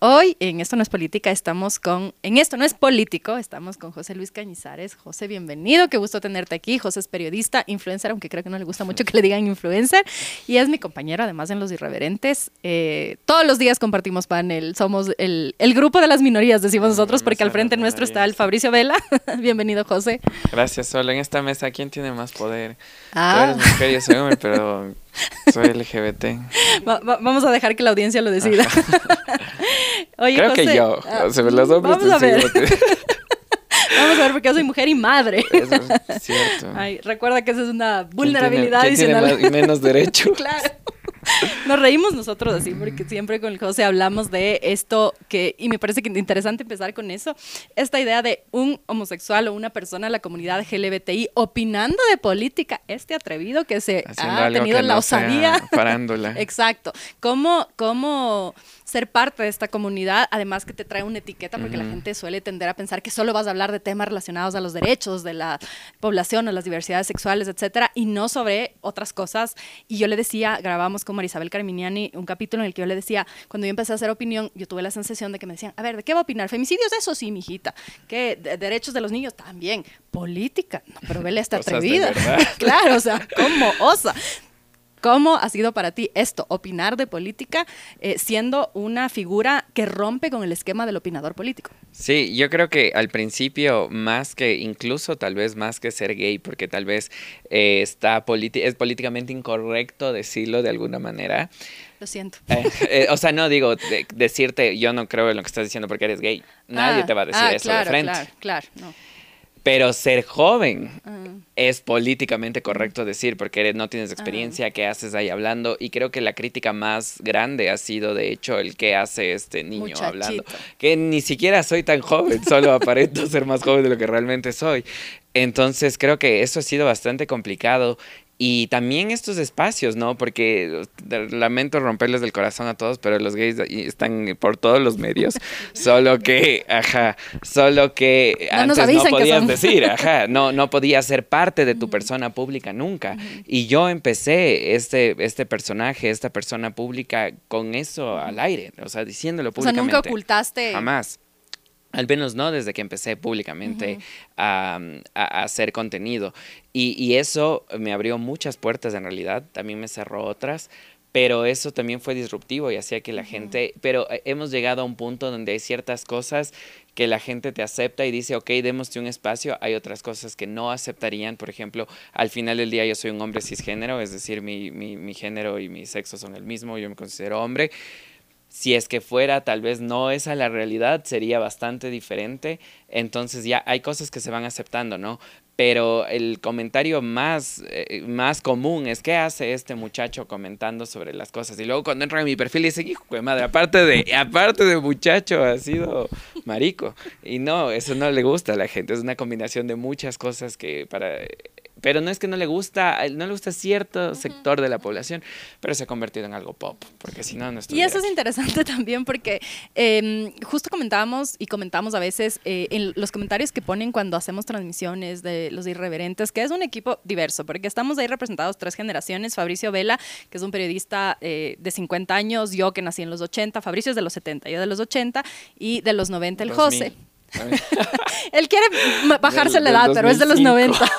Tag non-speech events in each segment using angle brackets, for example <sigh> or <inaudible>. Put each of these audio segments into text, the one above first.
Oh, Hoy en Esto no es política estamos con, en Esto no es político, estamos con José Luis Cañizares. José, bienvenido, qué gusto tenerte aquí. José es periodista, influencer, aunque creo que no le gusta mucho que le digan influencer, y es mi compañero además en Los Irreverentes. Eh, todos los días compartimos panel, somos el, el, grupo de las minorías, decimos nosotros, porque al frente nuestro está el Fabricio Vela. <laughs> bienvenido, José. Gracias, Solo. En esta mesa, ¿quién tiene más poder? Ah. Tú eres mujer, yo soy hombre, pero soy LGBT. vamos a dejar que la audiencia lo decida. <laughs> <laughs> Oye, Creo que yo. Ah, se los vamos a ver. <laughs> Vamos a ver, porque yo soy mujer y madre. Eso es cierto. Ay, recuerda que esa es una vulnerabilidad adicional. Tiene menos derecho. <laughs> claro. Nos reímos nosotros así, porque siempre con el José hablamos de esto que, y me parece que interesante empezar con eso, esta idea de un homosexual o una persona de la comunidad LGBTI opinando de política, este atrevido que se ha tenido la osadía. Parándola. <laughs> Exacto. ¿Cómo, cómo ser parte de esta comunidad, además que te trae una etiqueta, porque la gente suele tender a pensar que solo vas a hablar de temas relacionados a los derechos de la población o las diversidades sexuales, etcétera, y no sobre otras cosas. Y yo le decía, grabamos con Marisabel Carminiani un capítulo en el que yo le decía, cuando yo empecé a hacer opinión, yo tuve la sensación de que me decían, a ver, ¿de qué va a opinar? ¿Femicidios? Eso sí, mijita. ¿Qué? ¿Derechos de los niños? También. ¿Política? No, pero vele está <laughs> atrevida. <laughs> claro, o sea, ¿cómo osa? ¿Cómo ha sido para ti esto, opinar de política, eh, siendo una figura que rompe con el esquema del opinador político? Sí, yo creo que al principio, más que, incluso tal vez más que ser gay, porque tal vez eh, está es políticamente incorrecto decirlo de alguna manera. Lo siento. Eh, o sea, no digo decirte, yo no creo en lo que estás diciendo porque eres gay. Nadie ah, te va a decir ah, eso de frente. Claro, claro, no. Pero ser joven ah. es políticamente correcto decir, porque no tienes experiencia, qué haces ahí hablando. Y creo que la crítica más grande ha sido, de hecho, el que hace este niño hablando. Que ni siquiera soy tan joven, solo aparento <laughs> ser más joven de lo que realmente soy. Entonces creo que eso ha sido bastante complicado y también estos espacios, ¿no? Porque lamento romperles del corazón a todos, pero los gays están por todos los medios. <laughs> solo que, ajá, solo que antes no podías decir, ajá, no, no podías ser parte de tu persona pública nunca. Y yo empecé este, este personaje, esta persona pública, con eso al aire, o sea, diciéndolo públicamente. O sea, nunca ocultaste. Jamás. Al menos no desde que empecé públicamente a, hacer contenido. Y, eso me abrió muchas puertas en realidad, también me cerró otras, pero eso también fue disruptivo y hacía que la gente, pero eh, hemos llegado a un punto donde hay ciertas cosas que la gente te acepta y dice, ok, démosle un espacio, hay otras cosas que no aceptarían, por ejemplo, al final del día yo soy un hombre cisgénero, es decir, mi, mi, mi género y mi sexo son el mismo, yo me considero hombre si es que fuera tal vez no esa la realidad, sería bastante diferente. Entonces ya hay cosas que se van aceptando, ¿no? Pero el comentario más, eh, más común es qué hace este muchacho comentando sobre las cosas. Y luego cuando entra en mi perfil dice, hijo de madre, aparte de, aparte de muchacho, ha sido marico. Y no, eso no le gusta a la gente. Es una combinación de muchas cosas que para pero no es que no le gusta, no le gusta cierto sector de la población, pero se ha convertido en algo pop, porque si no, no Y eso es interesante <laughs> también porque em, justo comentábamos y comentamos a veces eh, en los comentarios que ponen cuando hacemos transmisiones de los irreverentes, que es un equipo diverso, porque estamos ahí representados tres generaciones, Fabricio Vela, que es un periodista eh, de 50 años, yo que nací en los 80, Fabricio es de los 70, yo de los 80, y de los 90 el José. Él quiere bajarse la edad, pero es de los 90. <laughs>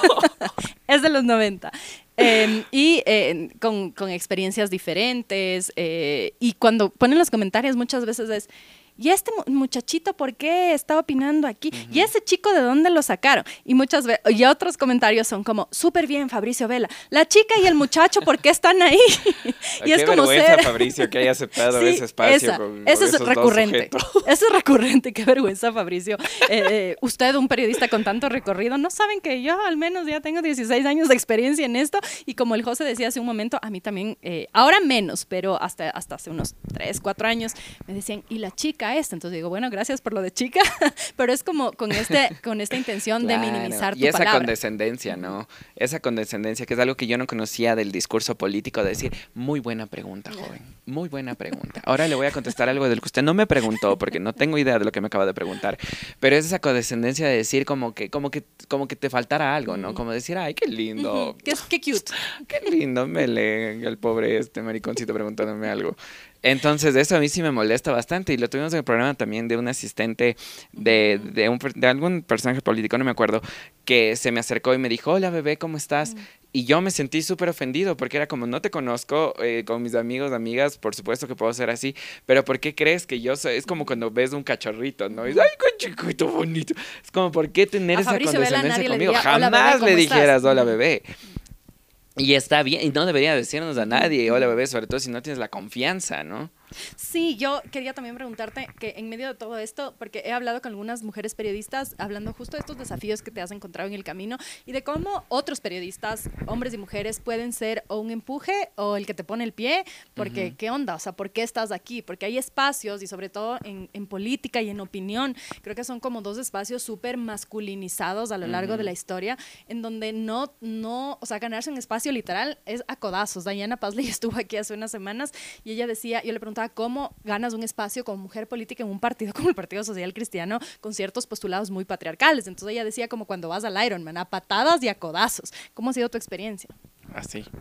<laughs> es de los 90. Em, y eh, con, con, experiencias diferentes. Eh, y cuando ponen los comentarios muchas veces es, ¿y este muchachito por qué está opinando aquí? ¿Y ese chico de dónde lo sacaron? Y muchas veces, y otros comentarios son como, súper bien, Fabricio Vela. La chica y el muchacho, ¿por qué están ahí? <laughs> y es como ser... Fabricio, que haya aceptado <laughs> ese espacio. eso es recurrente. Eso es recurrente, qué vergüenza, Fabricio. Eh, eh, usted, un periodista con tanto recorrido, no saben que yo al menos ya tengo 16 años de experiencia en esto. Y como el José decía hace un momento, a mí también, eh, ahora menos, pero hasta, hasta hace unos 3, 4 años, me decían, ¿y la chica? Esta. Entonces digo, bueno, gracias por lo de chica, <laughs> pero es como con, este, <laughs> con esta intención de minimizar tu Y esa palabra. condescendencia, ¿no? Esa condescendencia, que es algo que yo no conocía del discurso político, de decir, muy buena pregunta, joven, muy buena pregunta. Ahora le voy a contestar algo del que usted no me preguntó, porque no tengo idea de lo que me acaba de preguntar, pero es esa condescendencia de decir como que, como que, como que te faltara algo, ¿no? Como decir, ay, qué lindo. qué, qué, cute. <laughs> Qué lindo, me lee el pobre este mariconcito preguntándome algo. Entonces, eso a mí sí me molesta bastante. Y lo tuvimos en el programa también de un asistente de, de, un, de algún personaje político, no me acuerdo, que se me acercó y me dijo, hola bebé, ¿cómo estás? Y yo me sentí súper ofendido porque era como, no te conozco, eh, con mis amigos, amigas, por supuesto que puedo ser así, pero ¿por qué crees que yo soy? Es como cuando ves un cachorrito, ¿no? Y dices, ay, qué chiquito bonito. Es como, ¿por qué tener esa condescendencia conmigo? Jamás le dijeras, hola bebé. Y está bien, y no debería decirnos a nadie, hola bebé, sobre todo si no tienes la confianza, ¿no? Sí, yo quería también preguntarte que en medio de todo esto, porque he hablado con algunas mujeres periodistas hablando justo de estos desafíos que te has encontrado en el camino y de cómo otros periodistas, hombres y mujeres, pueden ser o un empuje o el que te pone el pie, porque ¿qué onda? O sea, ¿por qué estás aquí? Porque hay espacios y sobre todo en, en política y en opinión, creo que son como dos espacios súper masculinizados a lo largo de la historia, en donde no, no, o sea, ganarse un espacio literal es a codazos. Diana Pazley <laughs> estuvo aquí hace unas semanas y ella decía, yo le preguntaba, cómo ganas un espacio como mujer política en un partido <laughs> como el Partido Social Cristiano con ciertos postulados muy patriarcales. Entonces ella decía como cuando vas al Ironman, a patadas y a codazos. ¿Cómo ha sido tu experiencia? Así. <laughs>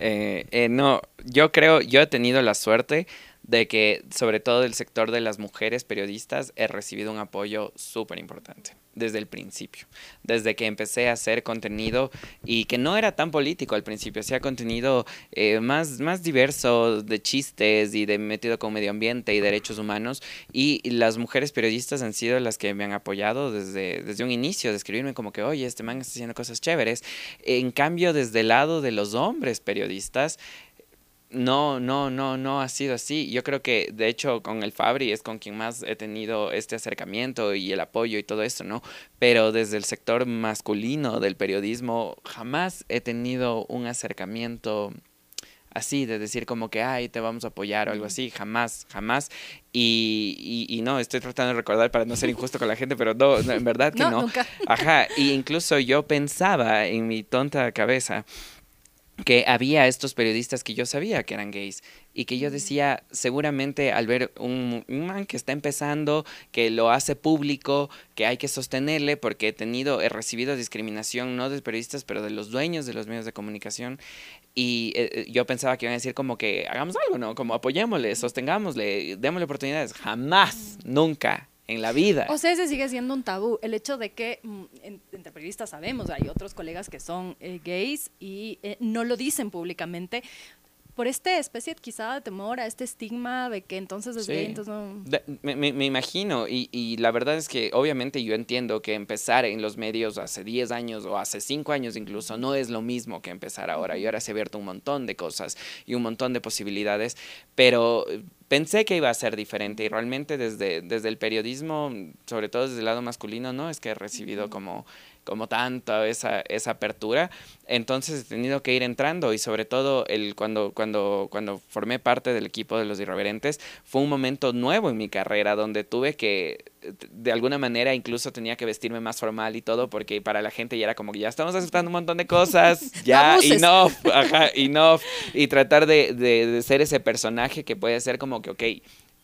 Eh, eh, no, yo creo, yo he tenido la suerte de que sobre todo del sector de las mujeres periodistas he recibido un apoyo súper importante desde el principio, desde que empecé a hacer contenido y que no era tan político al principio, hacía contenido eh, más, más diverso de chistes y de metido con medio ambiente y derechos humanos y las mujeres periodistas han sido las que me han apoyado desde, desde un inicio, de escribirme como que, oye, este man está haciendo cosas chéveres. En cambio, desde el lado de los hombres periodistas, no, no, no, no ha sido así. Yo creo que, de hecho, con el Fabri es con quien más he tenido este acercamiento y el apoyo y todo eso, ¿no? Pero desde el sector masculino del periodismo jamás he tenido un acercamiento así, de decir como que, ay, te vamos a apoyar o algo así, jamás, jamás. Y, y, no, estoy tratando de recordar para no ser injusto con la gente, pero no, en verdad que no. no. Nunca. Ajá, y incluso yo pensaba en mi tonta cabeza que había estos periodistas que yo sabía que eran gays y que yo decía, seguramente al ver un, man que está empezando, que lo hace público, que hay que sostenerle, porque he tenido, he recibido discriminación, no de periodistas, pero de los dueños de los medios de comunicación, y eh, eh, yo pensaba que iban a decir como que hagamos algo, ¿no? Como apoyémosle, sostengámosle, démosle oportunidades. Jamás, nunca en la vida. O sea, ese sigue siendo un tabú. El hecho de que mm, entre periodistas sabemos, hay otros colegas que son eh, gays y eh, no lo dicen públicamente por esta especie quizá de temor a este estigma de que entonces es gay, entonces no... me, me, imagino, y, y, la verdad es que obviamente yo entiendo que empezar en los medios hace 10 años o hace 5 años incluso no es lo mismo que empezar ahora, y ahora se ha abierto un montón de cosas y un montón de posibilidades, pero pensé que iba a ser diferente y realmente desde, desde el periodismo, sobre todo desde el lado masculino, no es que he recibido como como tanto esa, esa apertura. Entonces he tenido que ir entrando y sobre todo el, cuando, cuando, cuando formé parte del equipo de los irreverentes fue un momento nuevo en mi carrera donde tuve que de alguna manera incluso tenía que vestirme más formal y todo porque para la gente ya era como que ya estamos aceptando un montón de cosas, <laughs> ya enough, ajá, enough y tratar de, de, de ser ese personaje que puede ser como que, ok,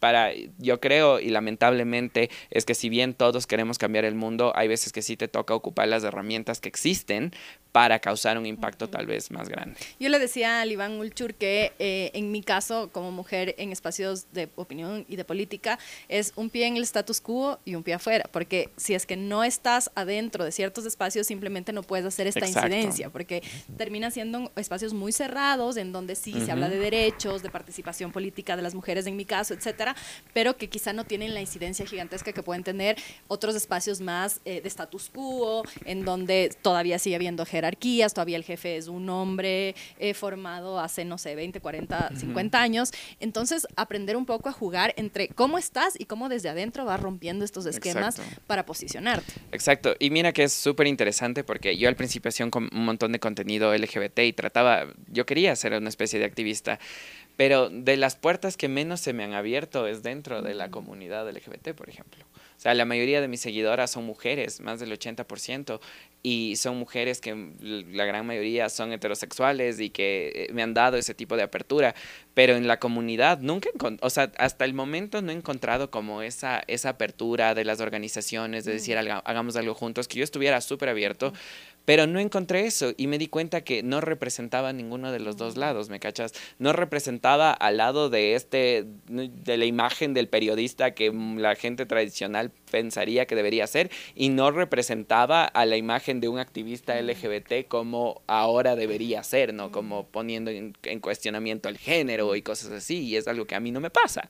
para, yo creo y lamentablemente es que si bien todos queremos cambiar el mundo, hay veces que sí te toca ocupar las herramientas que existen para causar un impacto tal vez más grande. Yo le decía a Iván Ulchur que eh, en mi caso, como mujer en espacios de opinión y de política, es un pie en el status quo y un pie afuera, porque si es que no estás adentro de ciertos espacios, simplemente no puedes hacer esta incidencia, porque termina siendo espacios muy cerrados, en donde sí se habla de derechos, de participación política de las mujeres en mi caso, etcétera, pero que quizá no tienen la incidencia gigantesca que pueden tener otros espacios más eh, de status quo, en donde todavía sigue habiendo jerarquía jerarquías, todavía el jefe es un hombre eh, formado hace, no sé, 20, 40, 50 años. Entonces, aprender un poco a jugar entre cómo estás y cómo desde adentro vas rompiendo estos esquemas para posicionarte. Exacto. Y mira que es súper interesante porque yo al principio hacía un, un montón de contenido LGBT y trataba, yo quería ser una especie de activista. Pero de las puertas que menos se me han abierto es dentro de la comunidad LGBT, por ejemplo. O sea, la mayoría de mis seguidoras son mujeres, más del 80%, y son mujeres que la gran mayoría son heterosexuales y que eh, me han dado ese tipo de apertura, pero en la comunidad nunca, o sea, hasta el momento no he encontrado como esa, esa apertura de las organizaciones, de decir, hagamos algo juntos, que yo estuviera súper abierto, pero no encontré eso y me di cuenta que no representaba ninguno de los dos lados, ¿me cachas? No representaba al lado de este, de la imagen del periodista que la gente tradicional pensaría que debería ser y no representaba a la imagen de un activista LGBT como ahora debería ser, ¿no? Como poniendo en, en cuestionamiento el género y cosas así y es algo que a mí no me pasa.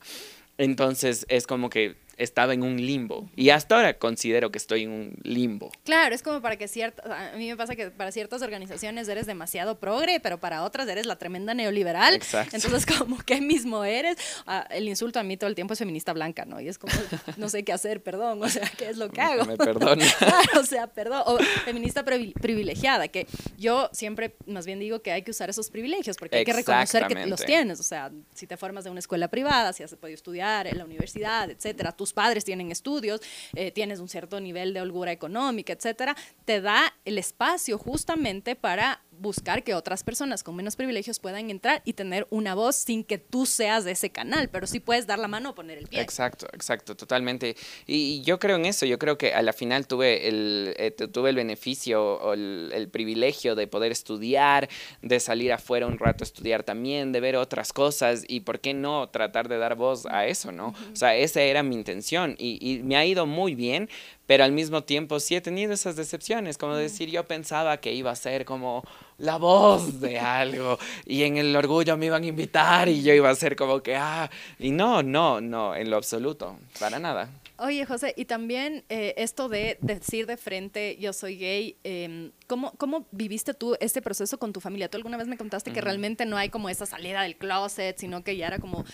Entonces es como que estaba en un limbo. Y hasta ahora considero que estoy en un limbo. Claro, es como para que ciertas, a mí me pasa que para ciertas organizaciones eres demasiado progre, pero para otras eres la tremenda neoliberal. Exacto. Entonces, <laughs> como, ¿qué mismo eres? Ah, el insulto a mí todo el tiempo es feminista blanca, ¿no? Y es como, no sé qué hacer, perdón, o sea, ¿qué es lo que hago? Me perdona. <laughs> o sea, perdón. O feminista privilegiada, que yo siempre más bien digo que hay que usar esos privilegios, porque hay que reconocer que los tienes. O sea, si te formas de una escuela privada, si has podido estudiar en la universidad, etcétera, tú tus padres tienen estudios, eh, tienes un cierto nivel de holgura económica, etcétera, te da el espacio justamente para buscar que otras personas con menos privilegios puedan entrar y tener una voz sin que tú seas de ese canal, pero sí puedes dar la mano o poner el pie. Exacto, exacto, totalmente. Y yo creo en eso, yo creo que a la final tuve el, eh, tuve el beneficio o el, privilegio de poder estudiar, de salir afuera un rato a estudiar también, de ver otras cosas y por qué no tratar de dar voz a eso, ¿no? O sea, esa era mi intención y, y me ha ido muy bien, pero al mismo tiempo sí he tenido esas decepciones, como decir, yo pensaba que iba a ser como la voz de algo y en el orgullo me iban a invitar y yo iba a ser como que, ah, y no, no, no, en lo absoluto, para nada. Oye, José, y también eh, esto de decir de frente, yo soy gay, eh, ¿Cómo, ¿Cómo viviste tú este proceso con tu familia? Tú alguna vez me contaste que realmente no hay como esa salida del closet, sino que ya era como,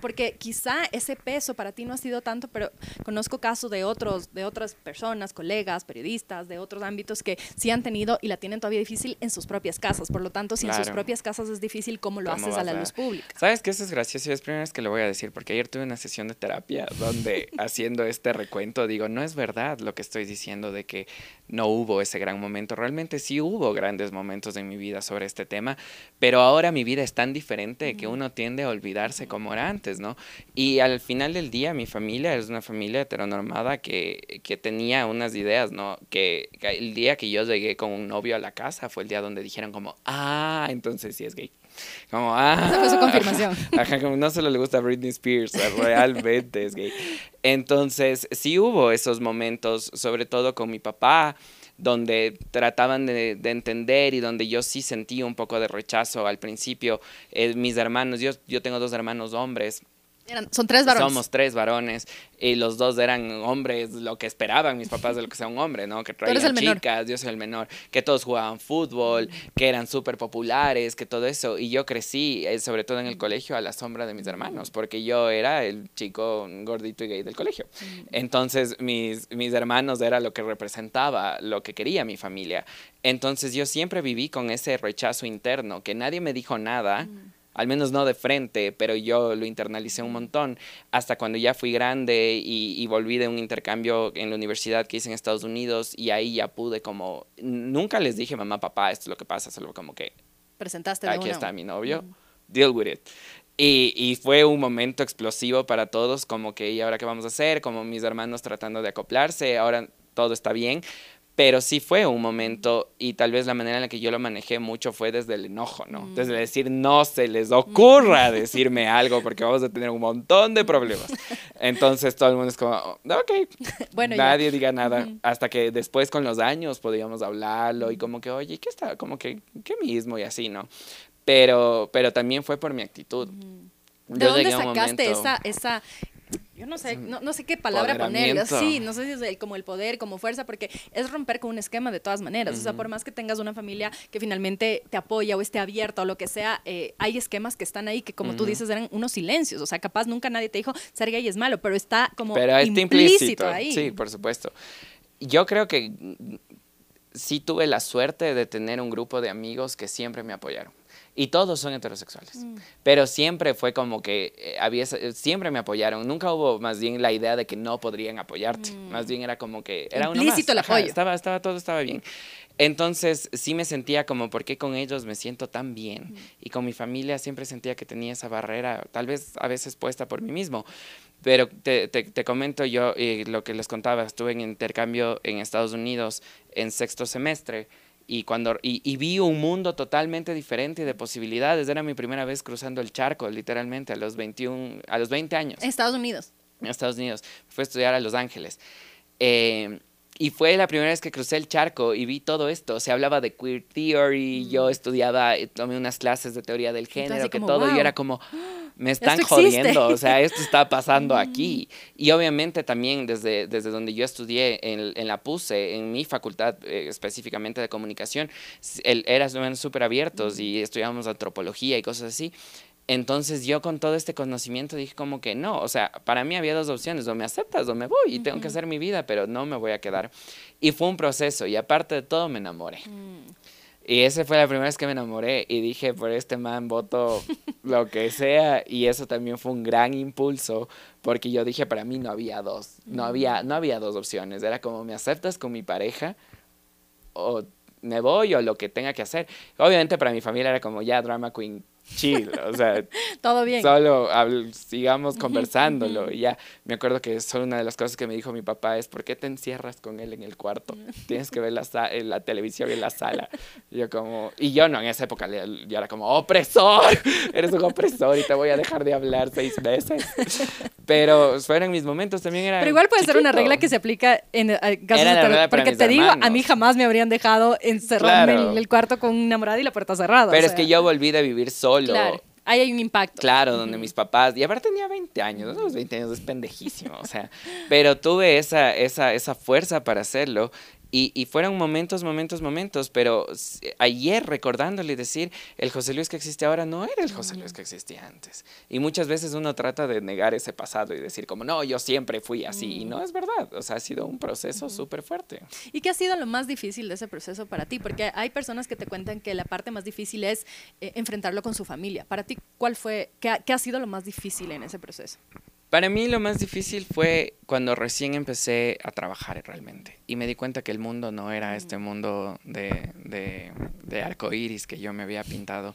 porque quizá ese peso para ti no ha sido tanto, pero conozco casos de otros, de otras personas, colegas, periodistas, de otros ámbitos que sí han tenido y la tienen todavía difícil en sus propias casas. Por lo tanto, si en sus propias casas es difícil, ¿cómo lo haces a la luz pública? Sabes que eso es gracioso, es la primera vez que lo voy a decir, porque ayer tuve una sesión de terapia donde <laughs> haciendo este recuento digo, no es verdad lo que estoy diciendo de que no hubo ese gran momento. Realmente sí hubo grandes momentos en mi vida sobre este tema, pero ahora mi vida es tan diferente que uno tiende a olvidarse como era antes, ¿no? Y al final del día mi familia es una familia heteronormada que, que tenía unas ideas, ¿no? Que, el día que yo llegué con un novio a la casa fue el día donde dijeron como, ah, entonces sí es gay. Como, ah. Esa fue su confirmación. <laughs> Ajá, como no solo le gusta Britney Spears, realmente es gay. Entonces, sí hubo esos momentos, sobre todo con mi papá, donde trataban de, entender y donde yo sí sentí un poco de rechazo al principio. Eh, mis hermanos, yo, yo tengo dos hermanos hombres son tres varones. Somos tres varones y los dos eran hombres, lo que esperaban mis papás de lo que sea un hombre, ¿no? Que traían chicas, yo soy el menor, que todos jugaban fútbol, que eran súper populares, que todo eso. Y yo crecí, eh, sobre todo en el colegio, a la sombra de mis hermanos, porque yo era el chico gordito y gay del colegio. Entonces mis, mis hermanos era lo que representaba, lo que quería mi familia. Entonces yo siempre viví con ese rechazo interno, que nadie me dijo nada al menos no de frente, pero yo lo internalicé un montón hasta cuando ya fui grande y, volví de un intercambio en la universidad que hice en Estados Unidos y ahí ya pude como, nunca les dije mamá, papá, esto es lo que pasa, solo como que... Presentaste. Aquí está mi novio, deal with it. Y, y, fue un momento explosivo para todos, como que, ¿y ahora qué vamos a hacer? Como mis hermanos tratando de acoplarse, ahora todo está bien, pero sí fue un momento y tal vez la manera en la que yo lo manejé mucho fue desde el enojo, ¿no? Mm. Desde decir, no se les ocurra decirme <laughs> algo porque vamos a tener un montón de problemas. Entonces todo el mundo es como, ok, <laughs> bueno, nadie diga nada. Hasta que después con los años podíamos hablarlo y como que, oye, ¿qué está? Como que, ¿qué mismo? Y así, ¿no? Pero, pero también fue por mi actitud. ¿De dónde sacaste esa, esa, yo no sé, no, no sé qué palabra ponerle. Sí, no sé si es el, como el poder, como fuerza, porque es romper con un esquema de todas maneras. O sea, por más que tengas una familia que finalmente te apoya o esté abierta o lo que sea, eh, hay esquemas que están ahí que, como tú dices, eran unos silencios. O sea, capaz nunca nadie te dijo ser gay es malo, pero está como pero implícito, ahí. Sí, por supuesto. Yo creo que sí tuve la suerte de tener un grupo de amigos que siempre me apoyaron. Y todos son heterosexuales. Mm. Pero siempre fue como que eh, había, siempre me apoyaron. Nunca hubo más bien la idea de que no podrían apoyarte. Mm. Más bien era como que era Implícito el apoyo. estaba, estaba, todo estaba bien. Entonces sí me sentía como, ¿por qué con ellos me siento tan bien? Mm. Y con mi familia siempre sentía que tenía esa barrera, tal vez a veces puesta por mí mismo. Pero te, te, te comento yo y lo que les contaba, estuve en intercambio en Estados Unidos en sexto semestre y, cuando, y, vi un mundo totalmente diferente de posibilidades. Era mi primera vez cruzando el charco, literalmente, a los, 21, a los 20 años. Estados Unidos. Estados Unidos. Fui a estudiar a Los Ángeles. Eh, y fue la primera vez que crucé el charco y vi todo esto. Se hablaba de queer theory, yo estudiaba, tomé unas clases de teoría del género, que todo, y era como, <gasps> <gasps> me están jodiendo, o sea, esto está pasando <laughs> aquí. Y obviamente también desde, desde donde yo estudié en, en la PUSE, en mi facultad eh, específicamente de comunicación, el, eran súper abiertos y estudiábamos antropología y cosas así. Entonces yo con todo este conocimiento dije como que no, o sea, para mí había dos opciones, o me aceptas o me voy y tengo que hacer mi vida, pero no me voy a quedar. Y fue un proceso y aparte de todo me enamoré. Mm. Y esa fue la primera vez que me enamoré y dije, por este man voto lo que sea. Y eso también fue un gran impulso porque yo dije, para mí no había dos, no había, no había dos opciones. Era como, ¿me aceptas con mi pareja? O me voy o lo que tenga que hacer. Obviamente para mi familia era como, ya, drama queen, chill, o sea, <laughs> todo bien. Solo sigamos conversándolo. y ya, me acuerdo que solo una de las cosas que me dijo mi papá es, ¿por qué te encierras con él en el cuarto? <laughs> Tienes que ver la, eh, la televisión en la sala. Y yo como, y yo no, en esa época yo era como, opresor, <laughs> eres un opresor y te voy a dejar de hablar seis meses. Pero fueron mis momentos, también era Pero igual puede ser una regla que se aplica en casos de Porque te digo, a mí jamás me habrían dejado encerrarme en el cuarto con una enamorada y la puerta cerrada. Pero es que yo volví de vivir solo Claro. Ahí hay un impacto. Claro, donde mis papás, y aparte tenía 20 años, los 20 años es pendejísimo, o sea, pero tuve esa, esa, esa fuerza para hacerlo y, y, fueron momentos, momentos, momentos, pero ayer recordándole decir, el José Luis que existe ahora no era el José Luis que existía antes. Y muchas veces uno trata de negar ese pasado y decir como, no, yo siempre fui así. Y no es verdad, o sea, ha sido un proceso súper fuerte. ¿Y qué ha sido lo más difícil de ese proceso para ti? Porque hay personas que te cuentan que la parte más difícil es eh, enfrentarlo con su familia. Para ti, ¿cuál fue, qué qué ha sido lo más difícil en ese proceso? Para mí lo más difícil fue cuando recién empecé a trabajar realmente y me di cuenta que el mundo no era este mundo de, de, de arcoíris que yo me había pintado.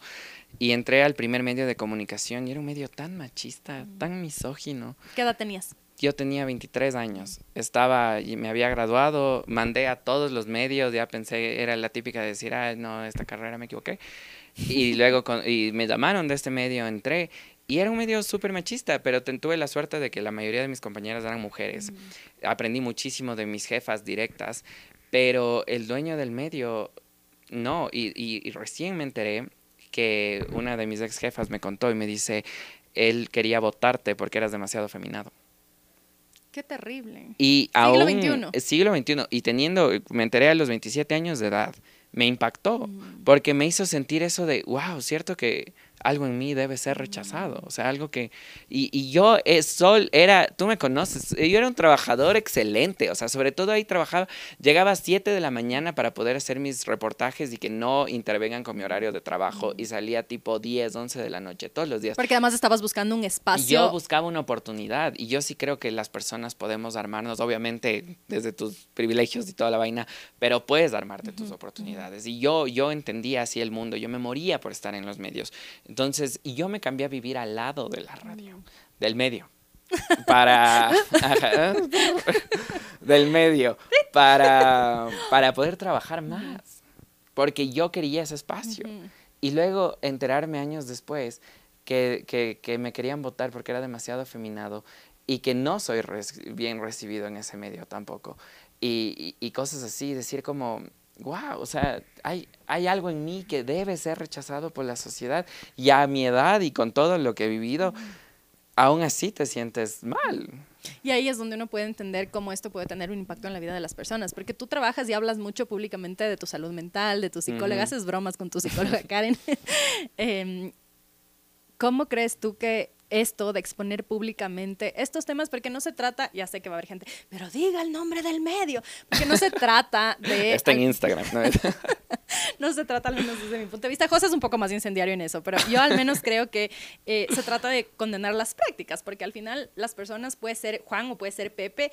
Y entré al primer medio de comunicación y era un medio tan machista, tan misógino. ¿Qué edad tenías? Yo tenía 23 años, estaba y me había graduado, mandé a todos los medios, ya pensé, era la típica de decir, ah, no, esta carrera me equivoqué. Y luego y me llamaron de este medio, entré y era un medio súper machista, pero tuve la suerte de que la mayoría de mis compañeras eran mujeres. Aprendí muchísimo de mis jefas directas, pero el dueño del medio no. Y, y, recién me enteré que una de mis ex jefas me contó y me dice, él quería votarte porque eras demasiado feminado. Qué terrible. Y siglo XXI. Siglo XXI. Y teniendo, me enteré a los 27 años de edad, me impactó, porque me hizo sentir eso de, wow, cierto que algo en mí debe ser rechazado. O sea, algo que... Y, y yo, es eh, Sol, era, tú me conoces, yo era un trabajador excelente. O sea, sobre todo ahí trabajaba, llegaba a 7 de la mañana para poder hacer mis reportajes y que no intervengan con mi horario de trabajo y salía tipo 10, 11 de la noche todos los días. Porque además estabas buscando un espacio. Y yo buscaba una oportunidad y yo sí creo que las personas podemos armarnos, obviamente desde tus privilegios y toda la vaina, pero puedes armarte tus oportunidades. Y yo, yo entendía así el mundo, yo me moría por estar en los medios. Entonces, y yo me cambié a vivir al lado de la radio, del medio, para... <laughs> del medio, para, para poder trabajar más, porque yo quería ese espacio. Y luego enterarme años después que, que, que, me querían votar porque era demasiado afeminado y que no soy bien recibido en ese medio tampoco. Y, y, y, cosas así, decir como, wow, o sea, hay, hay algo en mí que debe ser rechazado por la sociedad y a mi edad y con todo lo que he vivido, aún así te sientes mal. Y ahí es donde uno puede entender cómo esto puede tener un impacto en la vida de las personas, porque tú trabajas y hablas mucho públicamente de tu salud mental, de tu psicóloga, haces bromas con tu psicóloga <laughs> Karen. <laughs> Em, ¿Cómo crees tú que esto de exponer públicamente estos temas, porque no se trata, ya sé que va a haber gente, pero diga el nombre del medio, porque no se trata de... <laughs> Está en Instagram, ¿no? <laughs> no se trata, al menos desde mi punto de vista, José es un poco más incendiario en eso, pero yo al menos creo que eh, se trata de condenar las prácticas, porque al final las personas puede ser Juan o puede ser Pepe,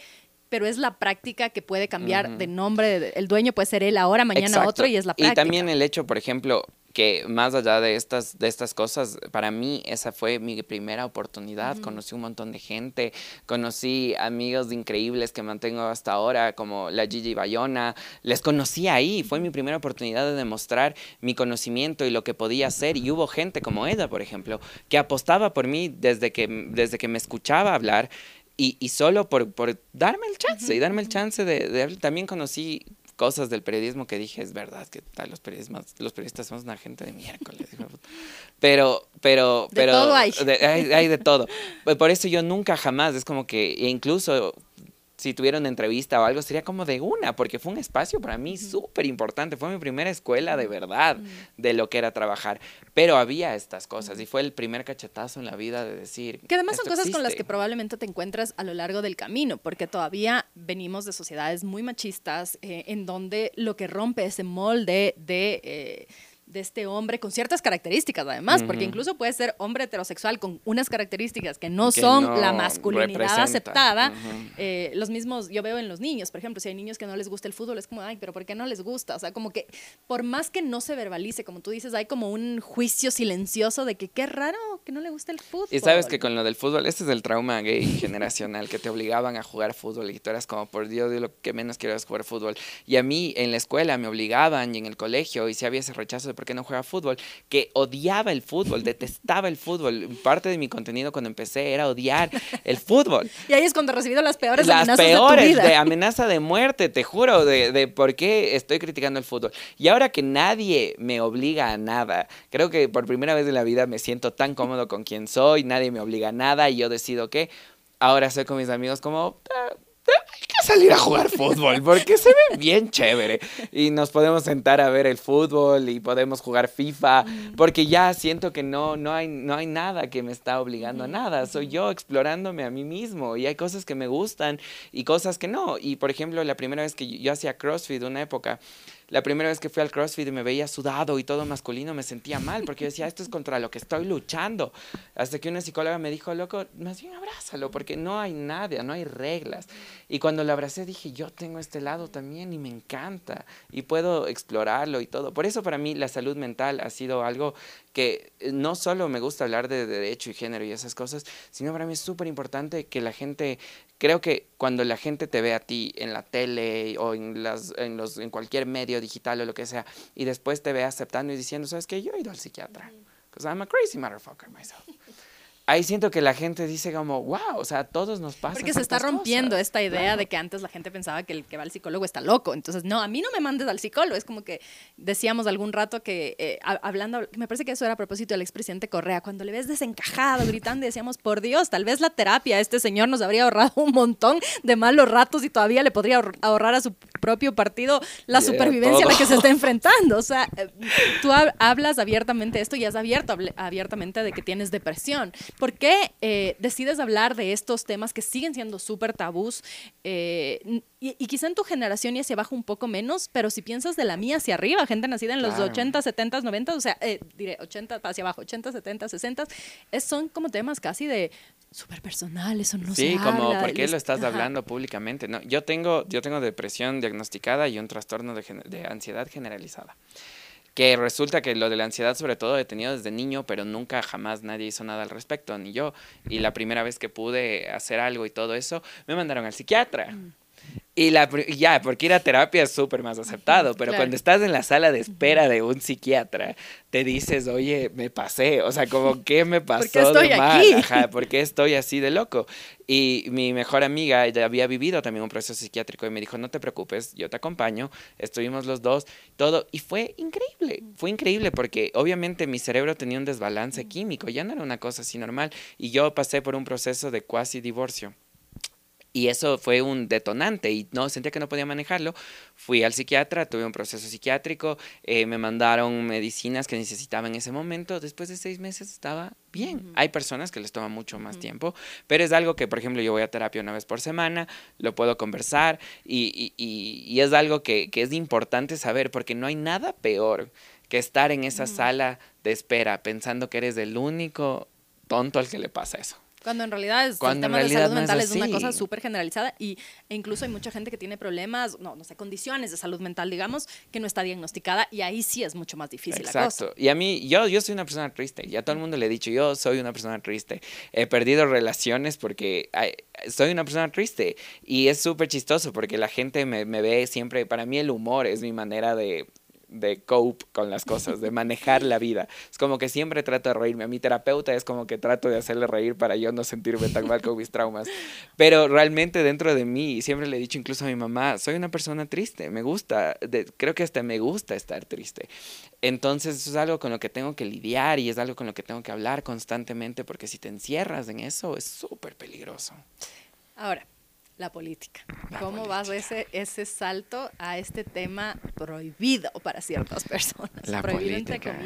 pero es la práctica que puede cambiar de nombre. El dueño puede ser él ahora, mañana otro, y es la práctica. Y también el hecho, por ejemplo, que más allá de estas, de estas cosas, para mí esa fue mi primera oportunidad. Conocí un montón de gente, conocí amigos increíbles que mantengo hasta ahora, como la Gigi Bayona. Les conocí ahí, fue mi primera oportunidad de demostrar mi conocimiento y lo que podía hacer. Y hubo gente como ella, por ejemplo, que apostaba por mí desde que, desde que me escuchaba hablar. Y, y solo por, por darme el chance y darme el chance de, de También conocí cosas del periodismo que dije, es verdad que los, periodistas, los periodistas somos una gente de miércoles. pero, pero, pero... De todo hay. hay. de todo. Por eso yo nunca jamás, es como que incluso si tuviera una entrevista o algo, sería como de una, porque fue un espacio para mí súper importante. Fue mi primera escuela de verdad de lo que era trabajar. Pero había estas cosas y fue el primer cachetazo en la vida de decir. Que además son cosas con las que probablemente te encuentras a lo largo del camino, porque todavía venimos de sociedades muy machistas eh, en donde lo que rompe ese molde de. Eh, de este hombre con ciertas características además, porque incluso puede ser hombre heterosexual con unas características que no son la masculinidad aceptada. Eh, los mismos, yo veo en los niños, por ejemplo, si hay niños que no les gusta el fútbol, es como, ay, pero ¿por qué no les gusta? O sea, como que por más que no se verbalice, como tú dices, hay como un juicio silencioso de que qué raro que no le guste el fútbol. Y sabes que con lo del fútbol, este es el trauma gay <laughs> generacional, que te obligaban a jugar fútbol y tú eras como, por Dios, de lo que menos quiero es jugar fútbol. Y a mí en la escuela me obligaban y en el colegio, y si había ese rechazo de por qué no juega fútbol, que odiaba el fútbol, detestaba el fútbol. Parte de mi contenido cuando empecé era odiar el fútbol. <laughs> Y ahí es cuando he recibido las peores las amenazas peores, de, tu vida. de amenaza de muerte, te juro, de, de por qué estoy criticando el fútbol. Y ahora que nadie me obliga a nada, creo que por primera vez en la vida me siento tan cómodo con quien soy, nadie me obliga a nada y yo decido que ahora soy con mis amigos como... Ah, hay que salir a jugar fútbol porque se ve bien chévere. Y nos podemos sentar a ver el fútbol y podemos jugar FIFA porque ya siento que no, no, hay, no hay nada que me está obligando a nada, soy yo explorándome a mí mismo y hay cosas que me gustan y cosas que no. Y por ejemplo la primera vez que yo hacía CrossFit una época la primera vez que fui al CrossFit y me veía sudado y todo masculino, me sentía mal porque yo decía, esto es contra lo que estoy luchando. Hasta que una psicóloga me dijo, loco, más bien abrázalo porque no hay nada, no hay reglas. Y cuando lo abracé dije, yo tengo este lado también y me encanta y puedo explorarlo y todo. Por eso para mí la salud mental ha sido algo que eh, no solo me gusta hablar de derecho y género y esas cosas, sino para mí es súper importante que la gente, creo que cuando la gente te ve a ti en la tele o en, las, en, los, en cualquier medio digital o lo que sea, y después te ve aceptando y diciendo, sabes que yo he ido al psiquiatra, because I'm a crazy motherfucker myself ahí siento que la gente dice como, wow, o sea, a todos nos pasa. Porque se está rompiendo esta idea de que antes la gente pensaba que el que va al psicólogo está loco. Entonces, no, a mí no me mandes al psicólogo. Es como que decíamos algún rato que, eh, hablando, me parece que eso era a propósito del expresidente Correa, cuando le ves desencajado, gritando, decíamos, por Dios, tal vez la terapia a este señor nos habría ahorrado un montón de malos ratos y todavía le podría ahorrar a su propio partido la supervivencia a la que se está <laughs> enfrentando. O sea, eh, tú hablas abiertamente de esto y has abierto abiertamente de que tienes depresión. ¿Por qué eh, decides hablar de estos temas que siguen siendo súper tabús? Eh, y, quizá en tu generación y hacia abajo un poco menos, pero si piensas de la mía hacia arriba, gente nacida en los 80, 70, 90, o sea, eh, diré 80 hacia abajo, 80, 70, 60, es, son como temas casi de súper personales o no Sí, como, ¿por qué lo estás hablando públicamente? No, yo tengo, yo tengo depresión diagnosticada y un trastorno de, de ansiedad generalizada que resulta que lo de la ansiedad sobre todo he tenido desde niño, pero nunca jamás nadie hizo nada al respecto, ni yo. Y la primera vez que pude hacer algo y todo eso, me mandaron al psiquiatra. Mm. Y la, ya, porque ir a terapia es súper más aceptado, pero cuando estás en la sala de espera de un psiquiatra, te dices, oye, me pasé, o sea, como, <laughs> ¿qué me pasó ¿Por qué estoy Aquí? Ajá, ¿por qué estoy así de loco? Y mi mejor amiga, ella había vivido también un proceso psiquiátrico y me dijo, no te preocupes, yo te acompaño, estuvimos los dos, todo, y fue increíble, fue increíble porque obviamente mi cerebro tenía un desbalance químico, ya no era una cosa así normal, y yo pasé por un proceso de cuasi divorcio. Y eso fue un detonante y no sentía que no podía manejarlo. Fui al psiquiatra, tuve un proceso psiquiátrico, eh, me mandaron medicinas que necesitaba en ese momento. Después de seis meses estaba bien. Hay personas que les toma mucho más tiempo, pero es algo que, por ejemplo, yo voy a terapia una vez por semana, lo puedo conversar y, y, y, es algo que, que, es importante saber porque no hay nada peor que estar en esa sala de espera pensando que eres el único tonto al que le pasa eso. Cuando en realidad es, el tema de salud mental es, una cosa súper generalizada y, e incluso hay mucha gente que tiene problemas, no, no sé, condiciones de salud mental, digamos, que no está diagnosticada y ahí sí es mucho más difícil Exacto. La cosa. Y a mí, yo, yo soy una persona triste y a todo el mundo le he dicho, yo soy una persona triste. He perdido relaciones porque soy una persona triste y es súper chistoso porque la gente me, me ve siempre, para mí el humor es mi manera de de cope con las cosas, de manejar la vida. Es como que siempre trato de reírme. A mi terapeuta es como que trato de hacerle reír para yo no sentirme tan mal con mis traumas. Pero realmente dentro de mí, siempre le he dicho incluso a mi mamá, soy una persona triste, me gusta, creo que hasta me gusta estar triste. Entonces eso es algo con lo que tengo que lidiar y es algo con lo que tengo que hablar constantemente porque si te encierras en eso es súper peligroso. Ahora, la política. ¿Cómo vas ese, ese salto a este tema prohibido para ciertas personas? La política.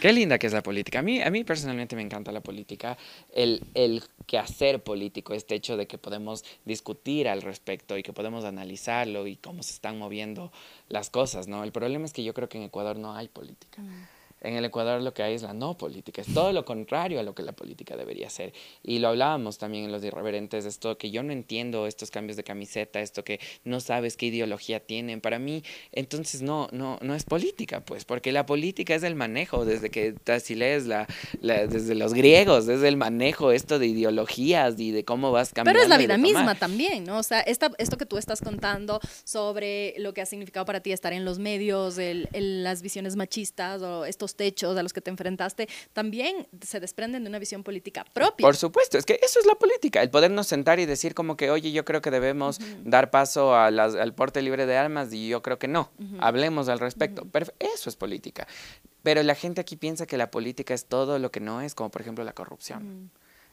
Qué linda que es la política. A mí, a mí personalmente me encanta la política. El, el quehacer político, este hecho de que podemos discutir al respecto y que podemos analizarlo y cómo se están moviendo las cosas, ¿no? El problema es que yo creo que en Ecuador no hay política. Mm. En el Ecuador lo que hay es la no política, es todo lo contrario a lo que la política debería ser. Y lo hablábamos también en los irreverentes, esto que yo no entiendo estos cambios de camiseta, esto que no sabes qué ideología tienen. Para mí, entonces no, no, no es política, pues, porque la política es el manejo, desde que si lees la, desde los griegos, desde el manejo esto de ideologías y de cómo vas cambiando. Pero es la vida misma también, ¿no? O sea, esta, esto que tú estás contando sobre lo que ha significado para ti estar en los medios, el, las visiones machistas o estos techos a los que te enfrentaste, también se desprenden de una visión política propia. Por supuesto, es que eso es la política, el podernos sentar y decir como que, oye, yo creo que debemos dar paso al porte libre de armas y yo creo que no, hablemos al respecto. eso es política. Pero la gente aquí piensa que la política es todo lo que no es, como por ejemplo la corrupción.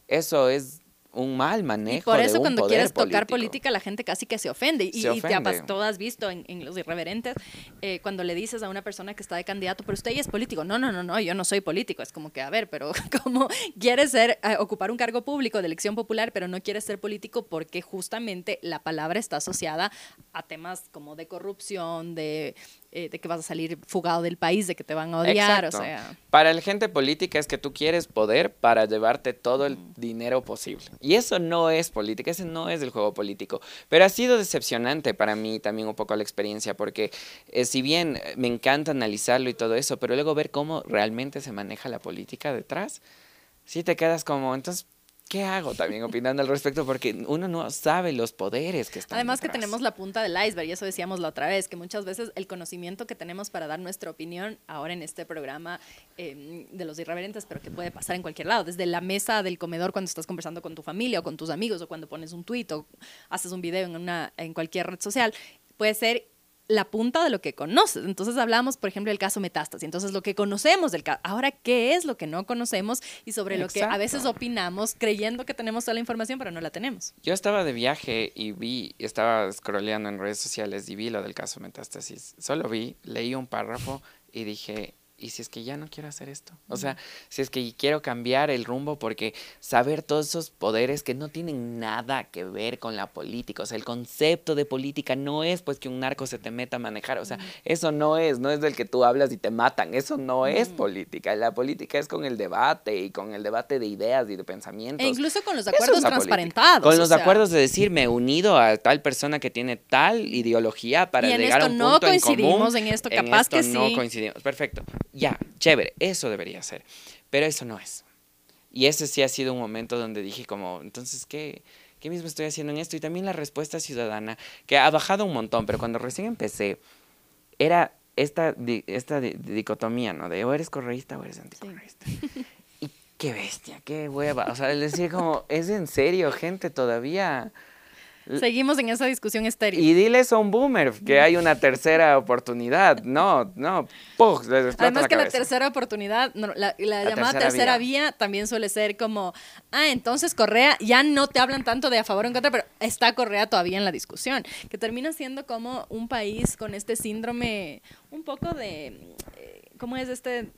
Eso es un mal manejo. Y por eso cuando quieres tocar política la gente casi que se ofende. Y, te has, todo has visto en, los irreverentes, eh, cuando le dices a una persona que está de candidato, pero usted ya es político. No, no, no, no, yo no soy político. Es como que, a ver, pero <laughs> como quieres ser, eh, ocupar un cargo público de elección popular, pero no quieres ser político porque justamente la palabra está asociada a temas como de corrupción, de eh, de que vas a salir fugado del país, de que te van a odiar, o sea. Para la gente política es que tú quieres poder para llevarte todo el dinero posible. Y eso no es política, ese no es el juego político. Pero ha sido decepcionante para mí también un poco la experiencia, porque eh, si bien me encanta analizarlo y todo eso, pero luego ver cómo realmente se maneja la política detrás, sí te quedas como, entonces, ¿qué hago también opinando al respecto? Porque uno no sabe los poderes que están. Además que tenemos la punta del iceberg, y eso decíamos la otra vez, que muchas veces el conocimiento que tenemos para dar nuestra opinión ahora en este programa em, de los irreverentes, pero que puede pasar en cualquier lado, desde la mesa del comedor cuando estás conversando con tu familia o con tus amigos o cuando pones un tuit o haces un video en, una, en cualquier red social, puede ser la punta de lo que conoces. Entonces hablamos, por ejemplo, del caso metástasis. Entonces, lo que conocemos del caso. Ahora, ¿qué es lo que no conocemos y sobre lo que a veces opinamos creyendo que tenemos toda la información, pero no la tenemos? Yo estaba de viaje y vi, estaba scrolleando en redes sociales y vi lo del caso metástasis. Solo vi, leí un párrafo y dije, ¿y si es que ya no quiero hacer esto? O sea, si es que quiero cambiar el rumbo porque saber todos esos poderes que no tienen nada que ver con la política, o sea, el concepto de política no es pues que un narco se te meta a manejar, o sea, eso no es, no es del que tú hablas y te matan, eso no es política, la política es con el debate y con el debate de ideas y de pensamientos. E incluso con los acuerdos transparentados. Con los acuerdos de decir, me he unido a tal persona que tiene tal ideología para llegar a un punto en común. no en esto, capaz que sí. no coincidimos, perfecto ya, chévere, eso debería ser. Pero eso no es. Y ese sí ha sido un momento donde dije como, entonces, ¿qué, qué mismo estoy haciendo en esto? Y también la respuesta ciudadana, que ha bajado un montón, pero cuando recién empecé, era esta, esta dicotomía, ¿no? De o eres correísta o eres anticorreísta. Y qué bestia, qué hueva. O sea, decir como, ¿es en serio, gente? Todavía Seguimos en esa discusión estéril. Y diles a un boomer que hay una tercera oportunidad. No, no. Además que la tercera oportunidad, la, llamada tercera, vía. también suele ser como, ah, entonces Correa, ya no te hablan tanto de a favor o en contra, pero está Correa todavía en la discusión. Que termina siendo como un país con este síndrome un poco de, eh, ¿cómo es este?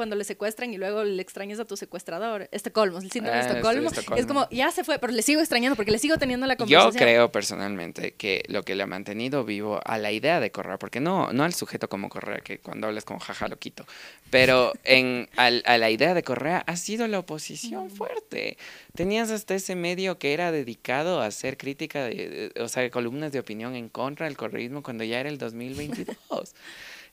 Cuando le secuestran y luego le extrañas a tu secuestrador. Este colmo, el síndrome de Ah, Estocolmo. Estocolmo. Es como, ya se fue, pero le sigo extrañando porque le sigo teniendo la conversación. Yo creo personalmente que lo que le ha mantenido vivo a la idea de Correa, porque no, no al sujeto como Correa, que cuando hablas con jaja lo quito, pero en, al- a la idea de Correa ha sido la oposición fuerte. Tenías hasta ese medio que era dedicado a hacer crítica, de, de- o sea, columnas de opinión en contra del correísmo cuando ya era el 2022. <laughs>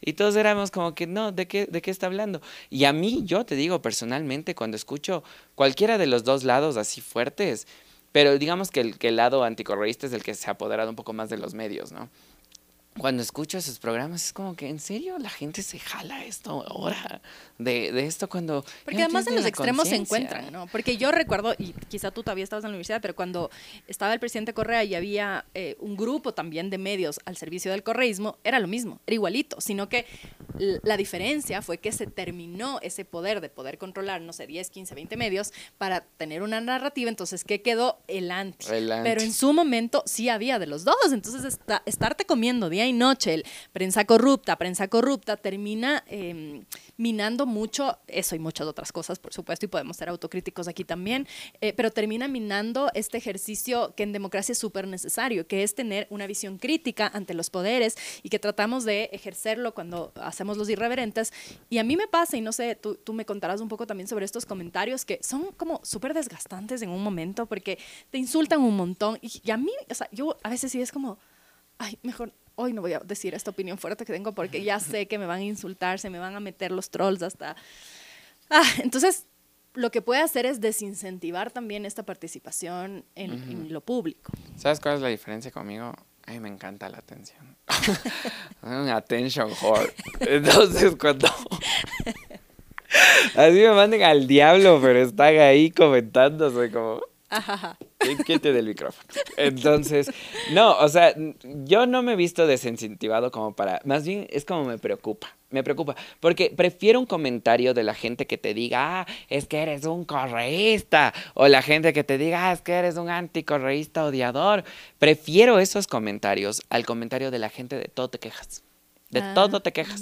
Y todos éramos como que, no, ¿de qué, ¿de qué está hablando? Y a mí, yo te digo personalmente, cuando escucho cualquiera de los dos lados así fuertes, pero digamos que el, que el lado anticorreísta es el que se ha apoderado un poco más de los medios, ¿no? Cuando escucho esos programas es como que, ¿en serio la gente se jala esto ahora? De, de esto cuando... Porque además en los extremos se encuentran, ¿no? Porque yo recuerdo, y quizá tú todavía estabas en la universidad, pero cuando estaba el presidente Correa y había eh, un grupo también de medios al servicio del correísmo, era lo mismo, era igualito, sino que la diferencia fue que se terminó ese poder de poder controlar, no sé, 10, 15, 20 medios para tener una narrativa, entonces, ¿qué quedó? El anti. El anti. Pero en su momento sí había de los dos, entonces esta- estarte comiendo día y noche el prensa corrupta, prensa corrupta, termina eh, minando mucho eso y muchas otras cosas, por supuesto, y podemos ser autocríticos aquí también, eh, pero termina minando este ejercicio que en democracia es súper necesario, que es tener una visión crítica ante los poderes y que tratamos de ejercerlo cuando hacemos los irreverentes. Y a mí me pasa, y no sé, tú, tú me contarás un poco también sobre estos comentarios que son como súper desgastantes en un momento porque te insultan un montón. Y, y a mí, o sea, yo a veces sí es como, ay, mejor hoy no voy a decir esta opinión fuerte que tengo porque ya sé que me van a insultar, se me van a meter los trolls hasta... Ah, entonces, lo que puede hacer es desincentivar también esta participación en, en lo público. ¿Sabes cuál es la diferencia conmigo? A mí me encanta la atención. <laughs> Un attention whore. Entonces, cuando... <laughs> Así me manden al diablo, pero están ahí comentando, soy como... Ajaja. "Sí, Quítate el micrófono. Entonces, no, o sea, yo no me he visto desincentivado como para, más bien es como me preocupa, me preocupa, porque prefiero un comentario de la gente que te diga, ah, es que eres un correísta, o la gente que te diga, ah, es que eres un anticorreísta odiador. Prefiero esos comentarios al comentario de la gente de todo te quejas. De Ah. todo te quejas.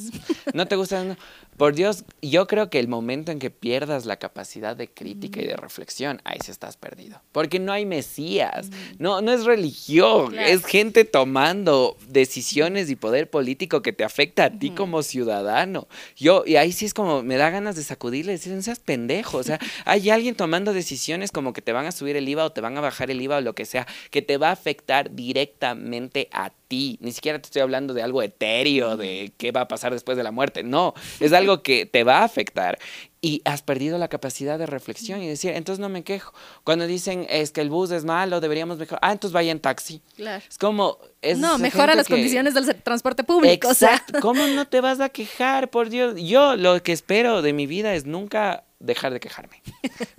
No te gusta. no. Por Dios, yo creo que el momento en que pierdas la capacidad de crítica y de reflexión, ahí sí estás perdido. Porque no hay mesías. No, no es religión. Claro. Es gente tomando decisiones y poder político que te afecta a ti como ciudadano. Yo, y ahí sí es como, me da ganas de sacudirle y decir, no seas pendejo. O sea, <laughs> hay alguien tomando decisiones como que te van a subir el IVA o te van a bajar el IVA o lo que sea, que te va a afectar directamente a ti. Ni siquiera te estoy hablando de algo etéreo, de qué va a pasar después de la muerte. No, es algo que te va a afectar. Y has perdido la capacidad de reflexión y decir, entonces no me quejo. Cuando dicen, es que el bus es malo, deberíamos mejor. Ah, entonces vaya en taxi. Claro. Es como... Es no, mejora las que- condiciones del transporte público. o sea. Exacto. ¿Cómo no te vas a quejar? Por Dios. Yo lo que espero de mi vida es nunca dejar de quejarme.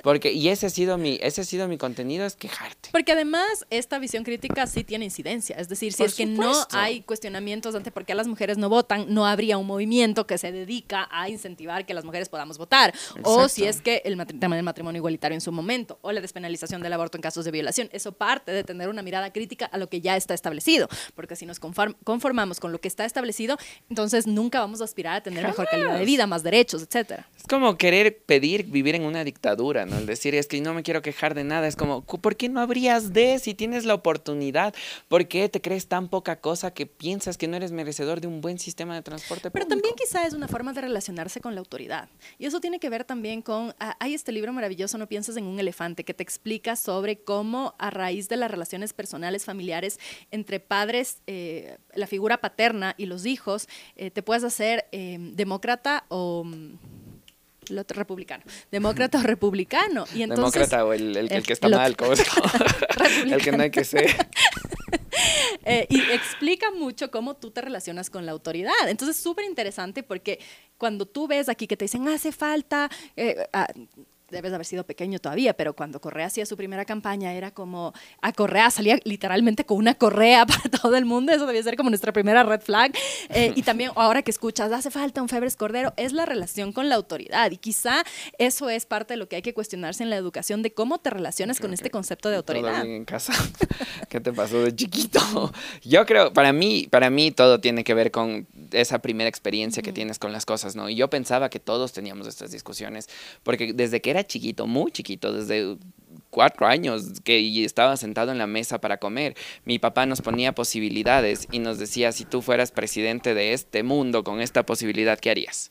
Porque, y ese ha sido mi, ese ha sido mi contenido, es quejarte. Porque además esta visión crítica sí tiene incidencia. Es decir, si Por es que supuesto. no hay cuestionamientos ante por qué las mujeres no votan, no habría un movimiento que se dedica a incentivar que las mujeres podamos votar. O Exacto. si es que el tema del matrimonio igualitario en su momento, o la despenalización del aborto en casos de violación. Eso parte de tener una mirada crítica a lo que ya está establecido. Porque si nos conform- conformamos con lo que está establecido, entonces nunca vamos a aspirar a tener mejor calidad de Jamás. vida, más derechos, etcétera. Es como querer pedir vivir en una dictadura, ¿no? El decir, es que no me quiero quejar de nada. Es como, "Cu- ¿por qué no habrías de si tienes la oportunidad? ¿Por qué te crees tan poca cosa que piensas que no eres merecedor de un buen sistema de transporte Pero público? también quizá es una forma de relacionarse con la autoridad. Y eso tiene que ver también con, ah, hay este libro maravilloso, No piensas en un elefante, que te explica sobre cómo a raíz de las relaciones personales, familiares, entre padres, eh, la figura paterna y los hijos, eh, te puedes hacer eh, demócrata o... lo republicano. Demócrata o republicano. Y entonces, Demócrata o el, el, el que está el otro. mal, ¿cómo <laughs> el que no hay que ser. <laughs> Eh, y explica mucho cómo tú te relacionas con la autoridad. Entonces, súper interesante porque cuando tú ves aquí que te dicen, hace falta, eh, ah, debes haber sido pequeño todavía, pero cuando Correa hacía su primera campaña era como, a Correa salía literalmente con una correa <laughs> para todo el mundo, eso debía ser como nuestra primera red flag. Eh, y también ahora que escuchas, hace falta un Febres Cordero, es la relación con la autoridad. Y quizá eso es parte de lo que hay que cuestionarse en la educación, de cómo te relacionas con este concepto de autoridad. en casa? <laughs> ¿Qué te pasó de chiquito? Yo creo, para mí, para mí todo tiene que ver con esa primera experiencia que tienes con las cosas, ¿no? Y yo pensaba que todos teníamos estas discusiones, porque desde que era chiquito, muy chiquito, desde cuatro años que estaba sentado en la mesa para comer, mi papá nos ponía posibilidades y nos decía, si tú fueras presidente de este mundo con esta posibilidad, ¿qué harías?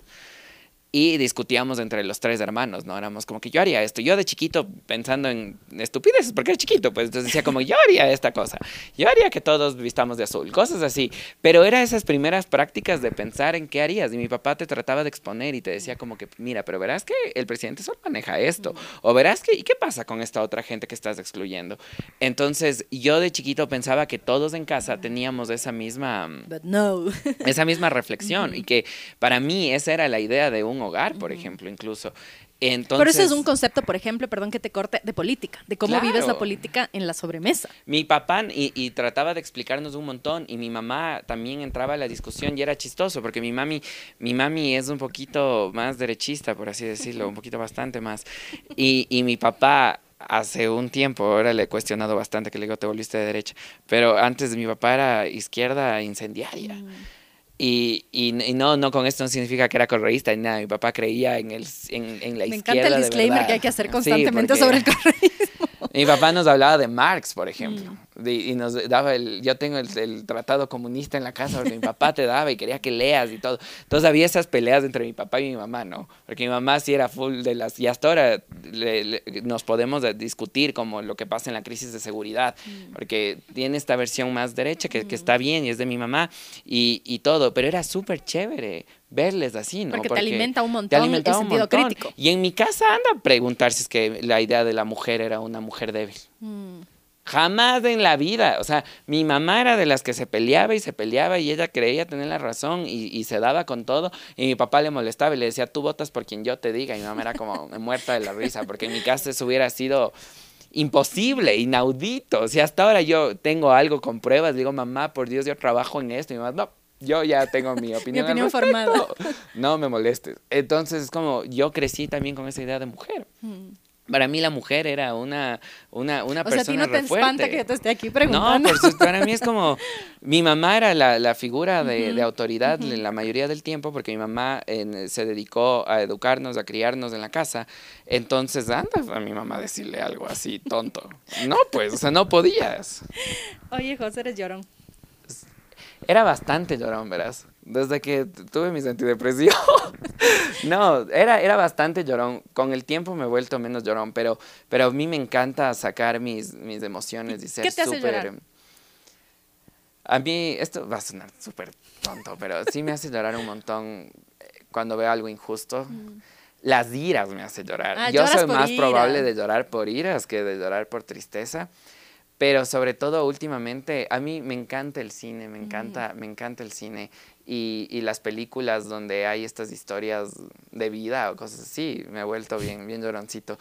Y discutíamos entre los tres hermanos, ¿no? Éramos como que yo haría esto. Yo de chiquito pensando en estupideces, porque era chiquito, pues entonces decía como yo haría esta cosa. Yo haría que todos vistamos de azul, cosas así. Pero era esas primeras prácticas de pensar en qué harías. Y mi papá te trataba de exponer y te decía como que, mira, pero verás que el presidente solo maneja esto. O verás que, ¿y qué pasa con esta otra gente que estás excluyendo? Entonces yo de chiquito pensaba que todos en casa teníamos esa misma... no. esa misma reflexión. Y que para mí esa era la idea de un hogar, por ejemplo, incluso. Entonces, Pero ese es un concepto, por ejemplo, perdón que te corte, de política, de cómo vives la política en la sobremesa. Mi papá y, trataba de explicarnos un montón y mi mamá también entraba a la discusión y era chistoso porque mi mami, mi mami es un poquito más derechista, por así decirlo, un poquito bastante más. Y, y mi papá hace un tiempo, ahora le he cuestionado bastante que le digo te volviste de derecha, pero antes mi papá era izquierda incendiaria. Mm. Y, y, no, no, con esto no significa que era correísta ni nada. Mi papá creía en, el, en, en la izquierda. Me encanta el disclaimer que hay que hacer constantemente sobre el correísmo. Mi papá nos hablaba de Marx, por ejemplo. Mm y nos daba el, yo tengo el, tratado comunista en la casa porque mi papá te daba y quería que leas y todo. Entonces había esas peleas entre mi papá y mi mamá, ¿no? Porque mi mamá sí era full de las, y hasta ahora nos podemos discutir como lo que pasa en la crisis de seguridad, mm. porque tiene esta versión más derecha que, que, está bien y es de mi mamá y, y todo, pero era súper chévere verles así, ¿no? Porque, te alimenta un montón te el sentido crítico. Y en mi casa anda a preguntar si es que la idea de la mujer era una mujer débil. Mm. Jamás en la vida. O sea, mi mamá era de las que se peleaba y se peleaba y ella creía tener la razón y, se daba con todo. Y mi papá le molestaba y le decía, tú votas por quien yo te diga. Y mi mamá era como <laughs> muerta de la risa porque en mi casa eso hubiera sido imposible, inaudito. O sea, hasta ahora yo tengo algo con pruebas. Digo, mamá, por Dios, yo trabajo en esto. Y mi mamá, no, yo ya tengo mi opinión. <laughs> mi opinión formada. No me molestes. Entonces, es como yo crecí también con esa idea de mujer. Mm. Para mí la mujer era una, una, una persona sea, ¿a ti no te espanta que yo te esté aquí preguntando? No, por para mí es como, <laughs> mi mamá era la, la figura de, de autoridad la mayoría del tiempo porque mi mamá se dedicó a educarnos, a criarnos en la casa. Entonces, anda a mi mamá decirle algo así tonto. No, pues, o sea, no podías. <laughs> Oye, José, eres llorón. Era bastante llorón, verás. Desde que tuve mis antidepresivos. <laughs> no, era, era bastante llorón. Con el tiempo me he vuelto menos llorón, pero, pero a mí me encanta sacar mis, mis emociones y ser súper... A mí, esto va a sonar súper tonto, pero sí me hace llorar un montón eh, cuando veo algo injusto. Mm. Las iras me hace llorar. Ah, Yo soy más probable de llorar por iras que de llorar por tristeza. Pero sobre todo últimamente, a mí me encanta el cine, me encanta, me encanta el cine y, y, las películas donde hay estas historias de vida o cosas así, me he vuelto bien, bien lloroncito.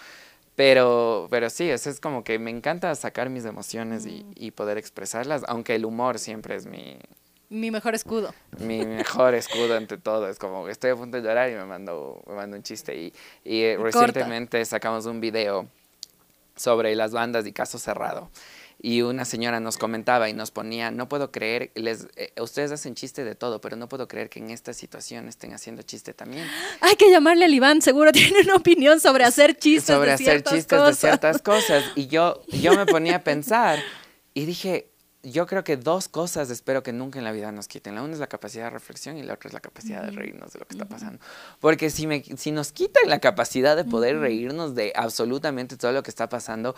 Pero, pero sí, eso es como que me encanta sacar mis emociones y, y, poder expresarlas, aunque el humor siempre es mi... Mi mejor escudo. Mi mejor escudo ante todo. Es como estoy a punto de llorar y me mando, me mando un chiste. Y, y recientemente sacamos un video sobre las bandas y caso cerrado y una señora nos comentaba y nos ponía, no puedo creer, les, eh, ustedes hacen chiste de todo, pero no puedo creer que en esta situación estén haciendo chiste también. <gasps> Hay que llamarle al Iván, seguro tiene una opinión sobre hacer chistes sobre de hacer chistes de ciertas cosas. Y yo, yo me ponía a <laughs> pensar y dije, yo creo que dos cosas espero que nunca en la vida nos quiten. La una es la capacidad de reflexión y la otra es la capacidad de reírnos de lo que está pasando. Porque si, me, si nos quitan la capacidad de poder reírnos de absolutamente todo lo que está pasando,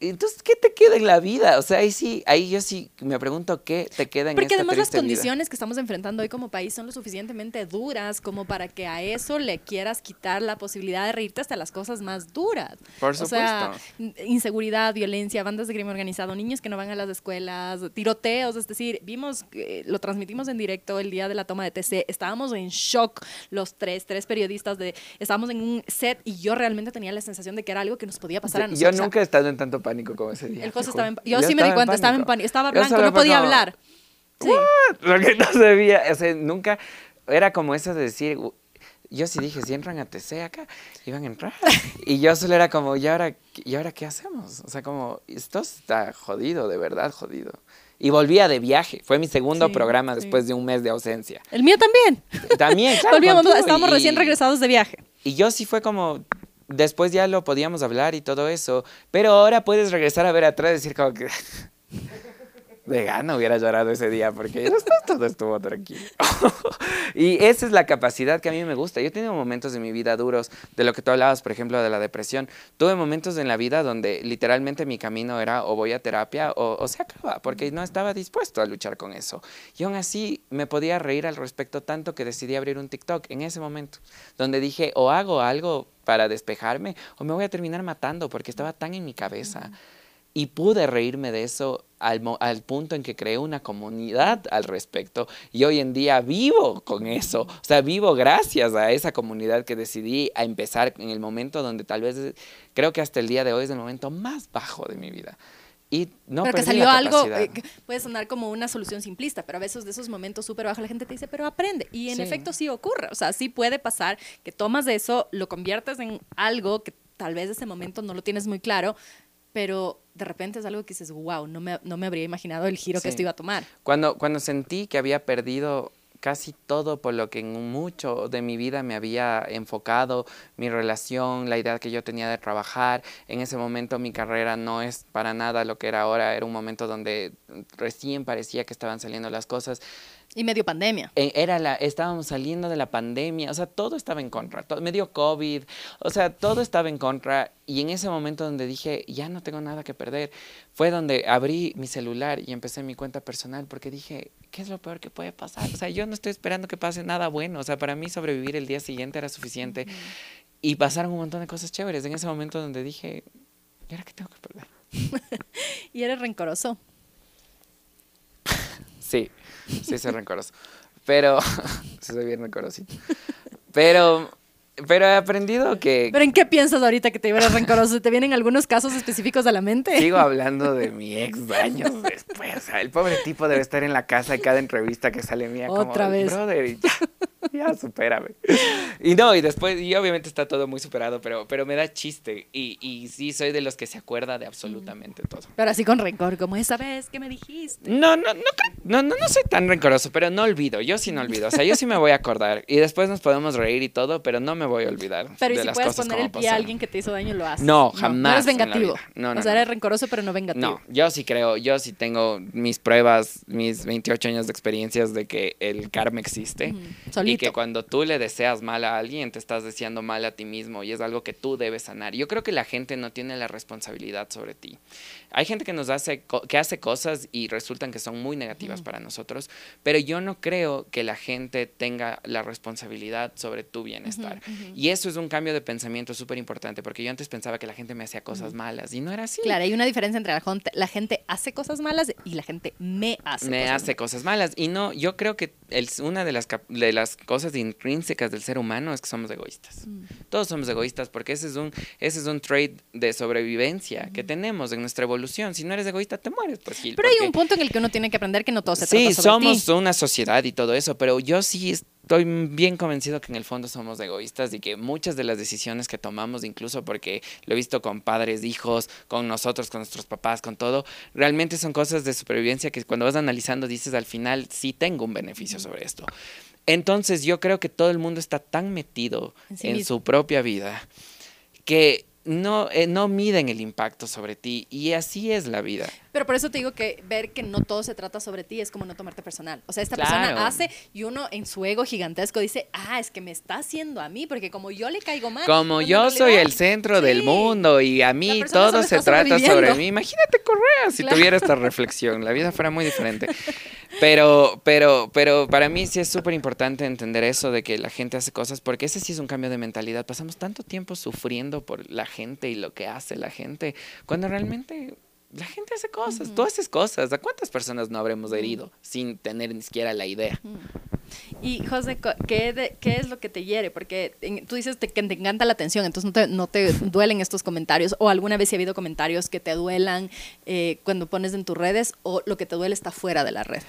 entonces, ¿qué te queda en la vida? O sea, ahí sí, ahí yo sí me pregunto qué te queda en Porque esta además las condiciones que estamos enfrentando hoy como país son lo suficientemente duras como para que a eso le quieras quitar la posibilidad de reírte hasta las cosas más duras. Por supuesto. O sea, inseguridad, violencia, bandas de crimen organizado, niños que no van a las escuelas, bombas, tiroteos, es decir, vimos, eh, lo transmitimos en directo el día de la toma de TC, estábamos en shock los tres, tres periodistas, de, estábamos en un set y yo realmente tenía la sensación de que era algo que nos podía pasar a nosotros. Yo nunca he estado en tanto pánico como ese día. El José estaba en, yo, sí me di cuenta, estaba en pánico, estaba blanco, no podía hablar. Sí. Lo que no sabía, o sea, nunca, era como eso de decir, yo sí dije, si entran a TC acá, iban a entrar. Y yo solo era como, ¿y ahora, ¿y ahora qué hacemos? O sea, como, esto está jodido, de verdad jodido. Y volvía de viaje. Fue mi segundo programa después de un mes de ausencia. El mío también. También, <laughs> claro. Volvíamos, estábamos recién regresados de viaje. Y yo sí fue como, después ya lo podíamos hablar y todo eso. Pero ahora puedes regresar a ver atrás y decir como que <laughs> de gana hubiera llorado ese día porque todo estuvo tranquilo. <laughs> y esa es la capacidad que a mí me gusta. Yo he tenido momentos de mi vida duros, de lo que tú hablabas, por ejemplo, de la depresión. Tuve momentos en la vida donde literalmente mi camino era o voy a terapia o, se acaba, porque no estaba dispuesto a luchar con eso. Y aún así me podía reír al respecto tanto que decidí abrir un TikTok en ese momento, donde dije, o hago algo para despejarme o me voy a terminar matando porque estaba tan en mi cabeza. Y pude reírme de eso al, al, punto en que creé una comunidad al respecto y hoy en día vivo con eso, o sea, vivo gracias a esa comunidad que decidí a empezar en el momento donde tal vez creo que hasta el día de hoy es el momento más bajo de mi vida. Y no pero que salió algo, eh, puede sonar como una solución simplista, pero a veces de esos momentos súper bajos la gente te dice, pero aprende. Y en efecto sí ocurre, o sea, sí puede pasar que tomas de eso, lo conviertes en algo que tal vez ese momento no lo tienes muy claro, pero de repente es algo que dices, wow, no me, no me habría imaginado el giro que esto iba a tomar. Cuando, cuando sentí que había perdido casi todo por lo que en mucho de mi vida me había enfocado, mi relación, la idea que yo tenía de trabajar. En ese momento mi carrera no es para nada lo que era ahora, era un momento donde recién parecía que estaban saliendo las cosas. Y medio pandemia. E, era la, estábamos saliendo de la pandemia, o sea, todo estaba en contra, todo, medio COVID, o sea, todo estaba en contra. Y en ese momento donde dije, ya no tengo nada que perder, fue donde abrí mi celular y empecé mi cuenta personal, porque dije, ¿qué es lo peor que puede pasar? O sea, yo no estoy esperando que pase nada bueno, o sea, para mí sobrevivir el día siguiente era suficiente. Y pasaron un montón de cosas chéveres en ese momento donde dije, ¿y ahora qué tengo que perder? <laughs> y eres rencoroso. Sí. Sí, soy <laughs> rencoroso. Pero, sí, <laughs> soy bien rencorosito. Pero, pero he aprendido que... ¿Pero en qué piensas ahorita que te eres rencoroso? ¿Te vienen algunos casos específicos a la mente? Sigo <laughs> hablando de mi ex años después. O sea, el pobre tipo debe estar en la casa de cada entrevista que sale mía. Otra como, vez. Brother, ya, <laughs> supérame. Y no, y después, y obviamente está todo muy superado, pero, pero me da chiste. Y, y sí, soy de los que se acuerda de absolutamente todo. Pero así con rencor, como esa vez que me dijiste. No, no, no, no, no, no soy tan rencoroso, pero no olvido. Yo sí no olvido. O sea, yo sí me voy a acordar. Y después nos podemos reír y todo, pero no me voy a olvidar. Pero de si las puedes cosas poner el pie a alguien que te hizo daño, lo haces. No, jamás. No, es vengativo. No, no, o sea, eres rencoroso, pero no vengativo. No, yo sí creo, yo sí tengo mis pruebas, mis 28 años de experiencias de que el karma existe. Solito. Y que cuando tú le deseas mal a alguien, te estás deseando mal a ti mismo y es algo que tú debes sanar. Yo creo que la gente no tiene la responsabilidad sobre ti. Hay gente que nos hace, que hace cosas y resultan que son muy negativas para nosotros, pero yo no creo que la gente tenga la responsabilidad sobre tu bienestar. Y eso es un cambio de pensamiento súper importante, porque yo antes pensaba que la gente me hacía cosas malas y no era así. Claro, hay una diferencia entre la gente, la gente hace cosas malas y la gente me hace me cosas hace cosas malas. Y no, yo creo que el, una de las, de las cosas intrínsecas del ser humano es que somos egoístas. Todos somos egoístas porque ese es un, ese es un trait de sobrevivencia que tenemos en nuestra evolución si no eres egoísta, te mueres, pues Gil. Pero hay un punto en el que uno tiene que aprender que no todo se sí, trata sobre somos una sociedad y todo eso, pero yo sí estoy bien convencido que en el fondo somos egoístas y que muchas de las decisiones que tomamos, incluso porque lo he visto con padres, hijos, con nosotros, con nuestros papás, con todo, realmente son cosas de supervivencia que cuando vas analizando dices al final sí tengo un beneficio sobre esto. Entonces yo creo que todo el mundo está tan metido en su propia vida que no, eh, no miden el impacto sobre ti y así es la vida. Pero por eso te digo que ver que no todo se trata sobre ti es como no tomarte personal. O sea, esta persona hace y uno en su ego gigantesco dice, ah, es que me está haciendo a mí, porque como yo le caigo mal. Como yo soy el centro del mundo y a mí todo se trata sobre mí. Imagínate Correa si tuviera esta reflexión, la vida fuera muy diferente. Pero, pero, pero para mí sí es súper importante entender eso de que la gente hace cosas, porque ese sí es un cambio de mentalidad. Pasamos tanto tiempo sufriendo por la gente y lo que hace la gente, cuando realmente la gente hace cosas, tú haces cosas. ¿A cuántas personas no habremos herido sin tener ni siquiera la idea? Y José, ¿qué, ¿qué, es lo que te hiere? Porque tú dices que te encanta la atención, entonces no te, no te <laughs> duelen estos comentarios. ¿O alguna vez ha habido comentarios que te duelan eh, cuando pones en tus redes o lo que te duele está fuera de la red?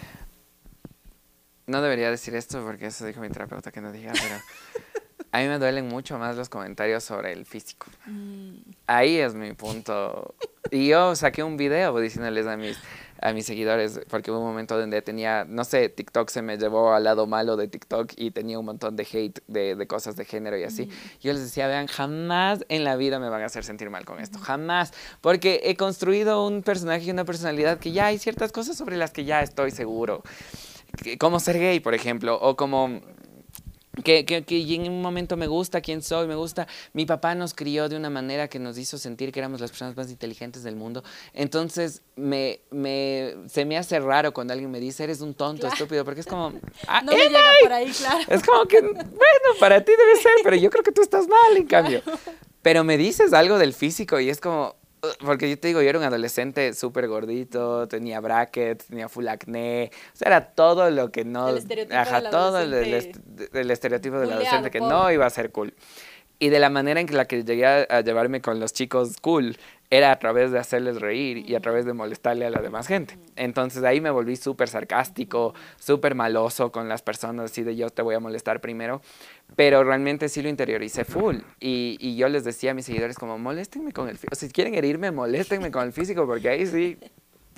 No debería decir esto porque eso dijo mi terapeuta que no diga, pero <laughs> a mí me duelen mucho más los comentarios sobre el físico. Mm. Ahí es mi punto. <laughs> Y yo saqué un video diciéndoles a mis a mis seguidores, porque hubo un momento donde tenía, no sé, TikTok se me llevó al lado malo de TikTok y tenía un montón de hate de, de cosas de género y así. Yo les decía, vean, jamás en la vida me van a hacer sentir mal con esto, jamás, porque he construido un personaje y una personalidad que ya hay ciertas cosas sobre las que ya estoy seguro, como ser gay, por ejemplo, o como que, que, que, en un momento me gusta quién soy, me gusta. Mi papá nos crió de una manera que nos hizo sentir que éramos las personas más inteligentes del mundo. Entonces, me, me, se me hace raro cuando alguien me dice, eres un tonto, estúpido, porque es como. <laughs> Ah, no me llega por ahí, claro. Es como que, bueno, para ti debe ser, pero yo creo que tú estás mal, en <laughs> cambio. Pero me dices algo del físico y es como, porque yo te digo, yo era un adolescente súper gordito, tenía brackets, tenía full acné, o sea, era todo lo que no... El estereotipo ajá, todo el, el, estereotipo del adolescente que no iba a ser cool. Y de la manera en que la que llegué a, llevarme con los chicos cool era a través de hacerles reír y a través de molestarle a la demás gente. Entonces ahí me volví súper sarcástico, súper maloso con las personas, así de yo te voy a molestar primero, pero realmente sí lo interioricé full. Y, y yo les decía a mis seguidores como, moléstenme con el físico, si quieren herirme, moléstenme con el físico, porque ahí sí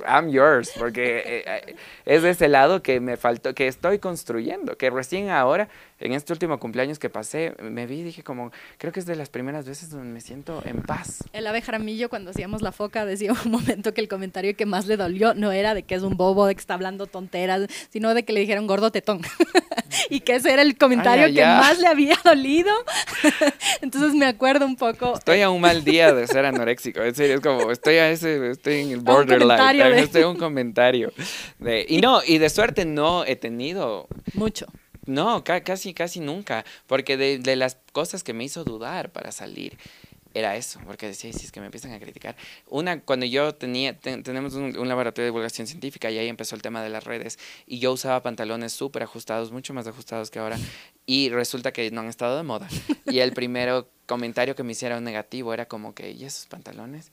I'm yours, porque eh, eh, es de ese lado que me faltó, que estoy construyendo, que recién ahora, en este último cumpleaños que pasé, me vi y dije como, creo que es de las primeras veces donde me siento en paz. El ave Jaramillo, cuando hacíamos la foca, decía un <laughs> momento que el comentario que más le dolió no era de que es un bobo, de que está hablando tonteras, sino de que le dijeron gordo tetón. <laughs> y que ese era el comentario que más le había dolido. <laughs> Entonces me acuerdo un poco. Estoy a un mal día de ser anoréxico, en serio, es como, estoy a ese, estoy en el borderline de... un comentario. De, y no, y de suerte no he tenido... Mucho. No, casi, casi nunca, porque de, de, las cosas que me hizo dudar para salir era eso, porque decía, si es que me empiezan a criticar. Una, cuando yo tenía, tenemos un, un, laboratorio de divulgación científica y ahí empezó el tema de las redes y yo usaba pantalones súper ajustados, mucho más ajustados que ahora, y resulta que no han estado de moda. Y el <laughs> primero comentario que me hicieron negativo era como que, ¿y esos pantalones?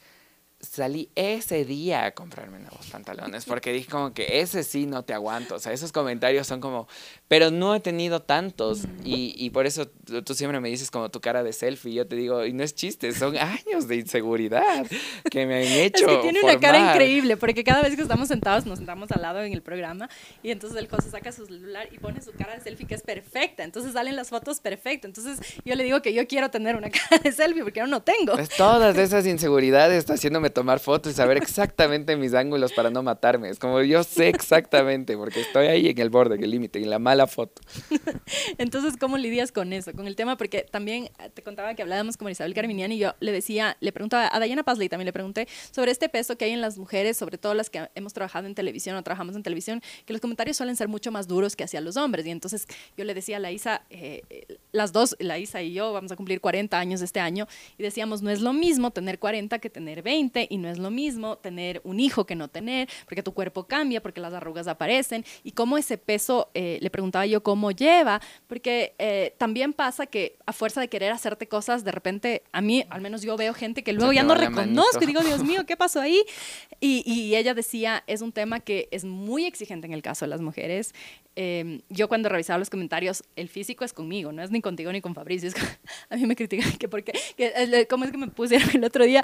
Salí ese día a comprarme nuevos pantalones porque dije como que ese sí no te aguanto, o sea, esos comentarios son como, pero no he tenido tantos y, y por eso tú siempre me dices como tu cara de selfie, yo te digo, y no es chiste, son <laughs> años de inseguridad que me han hecho. Es que tiene una cara increíble porque cada vez que estamos sentados nos sentamos al lado en el programa y entonces el José saca su celular y pone su cara de selfie que es perfecta, entonces salen las fotos perfectas, entonces yo le digo que yo quiero tener una <laughs> cara de selfie porque yo no tengo. Pues todas <laughs> esas inseguridades está haciéndome tomar fotos y saber exactamente mis ángulos para no matarme. Es como yo sé exactamente, porque estoy ahí en el borde, en el límite, en la mala foto. <laughs> Entonces, ¿cómo lidias con eso? Con el tema, porque también eh, te contaba que hablábamos con Isabel Carminiani y yo le decía, le preguntaba a Diana Pazley, también le pregunté sobre este peso que hay en las mujeres, sobre todo las que hemos trabajado en televisión o trabajamos en televisión, que los comentarios suelen ser mucho más duros que hacia los hombres. Y entonces yo le decía a la Isa, eh, eh, las dos, la Isa y yo, vamos a cumplir 40 años este año, y decíamos, no es lo mismo tener 40 que tener 20, y no es lo mismo tener un hijo que no tener, porque tu cuerpo cambia, porque las arrugas aparecen, y cómo ese peso, eh, le preguntaba yo cómo lleva, porque eh, también pasa que a fuerza de querer hacerte cosas, de repente, a mí, al menos yo veo gente que luego ya no reconozco y digo, Dios mío, ¿qué pasó ahí? <laughs> Y, y ella decía, es un tema que es muy exigente en el caso de las mujeres, Em, yo cuando revisaba los comentarios, el físico es conmigo, no es ni contigo ni con Fabricio. <laughs> a mí me critican que porque, que, ¿cómo es que me pusieron <laughs> el otro día?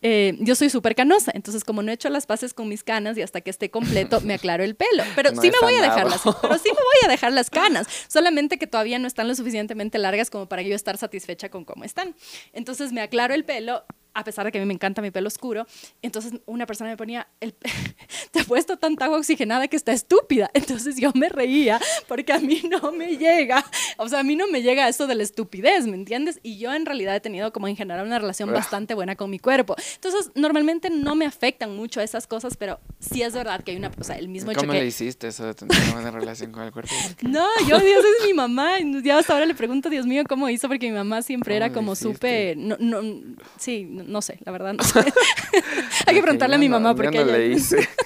Eh, yo soy súper canosa, entonces como no he hecho las paces con mis canas y hasta que esté completo me <laughs> aclaro el pelo. Pero sí me voy a dejar las, pero sí me voy a dejar las canas, solamente que todavía no están lo suficientemente largas como para yo estar satisfecha con cómo están. Entonces me aclaro el pelo a pesar de que a mí me encanta mi pelo oscuro. Entonces una persona me ponía, el, <laughs> te he puesto tanta agua oxigenada que está estúpida. Entonces yo me reía porque a mí no me llega, o sea, a mí no me llega eso de la estupidez, ¿me entiendes? Y yo en realidad he tenido como en general una relación bastante buena con mi cuerpo. Entonces normalmente no me afectan mucho esas cosas, pero sí es verdad que hay una, o sea, el mismo hecho ¿Cómo le hiciste eso de tener una buena relación con el cuerpo? <laughs> No, yo, Dios es mi mamá. Y hasta ahora le pregunto, Dios mío, ¿cómo hizo? Porque mi mamá siempre era como súper, no, no, sí, no sé, la verdad no sé. <laughs> hay que preguntarle a mi mamá porque no ella... le hice. <laughs>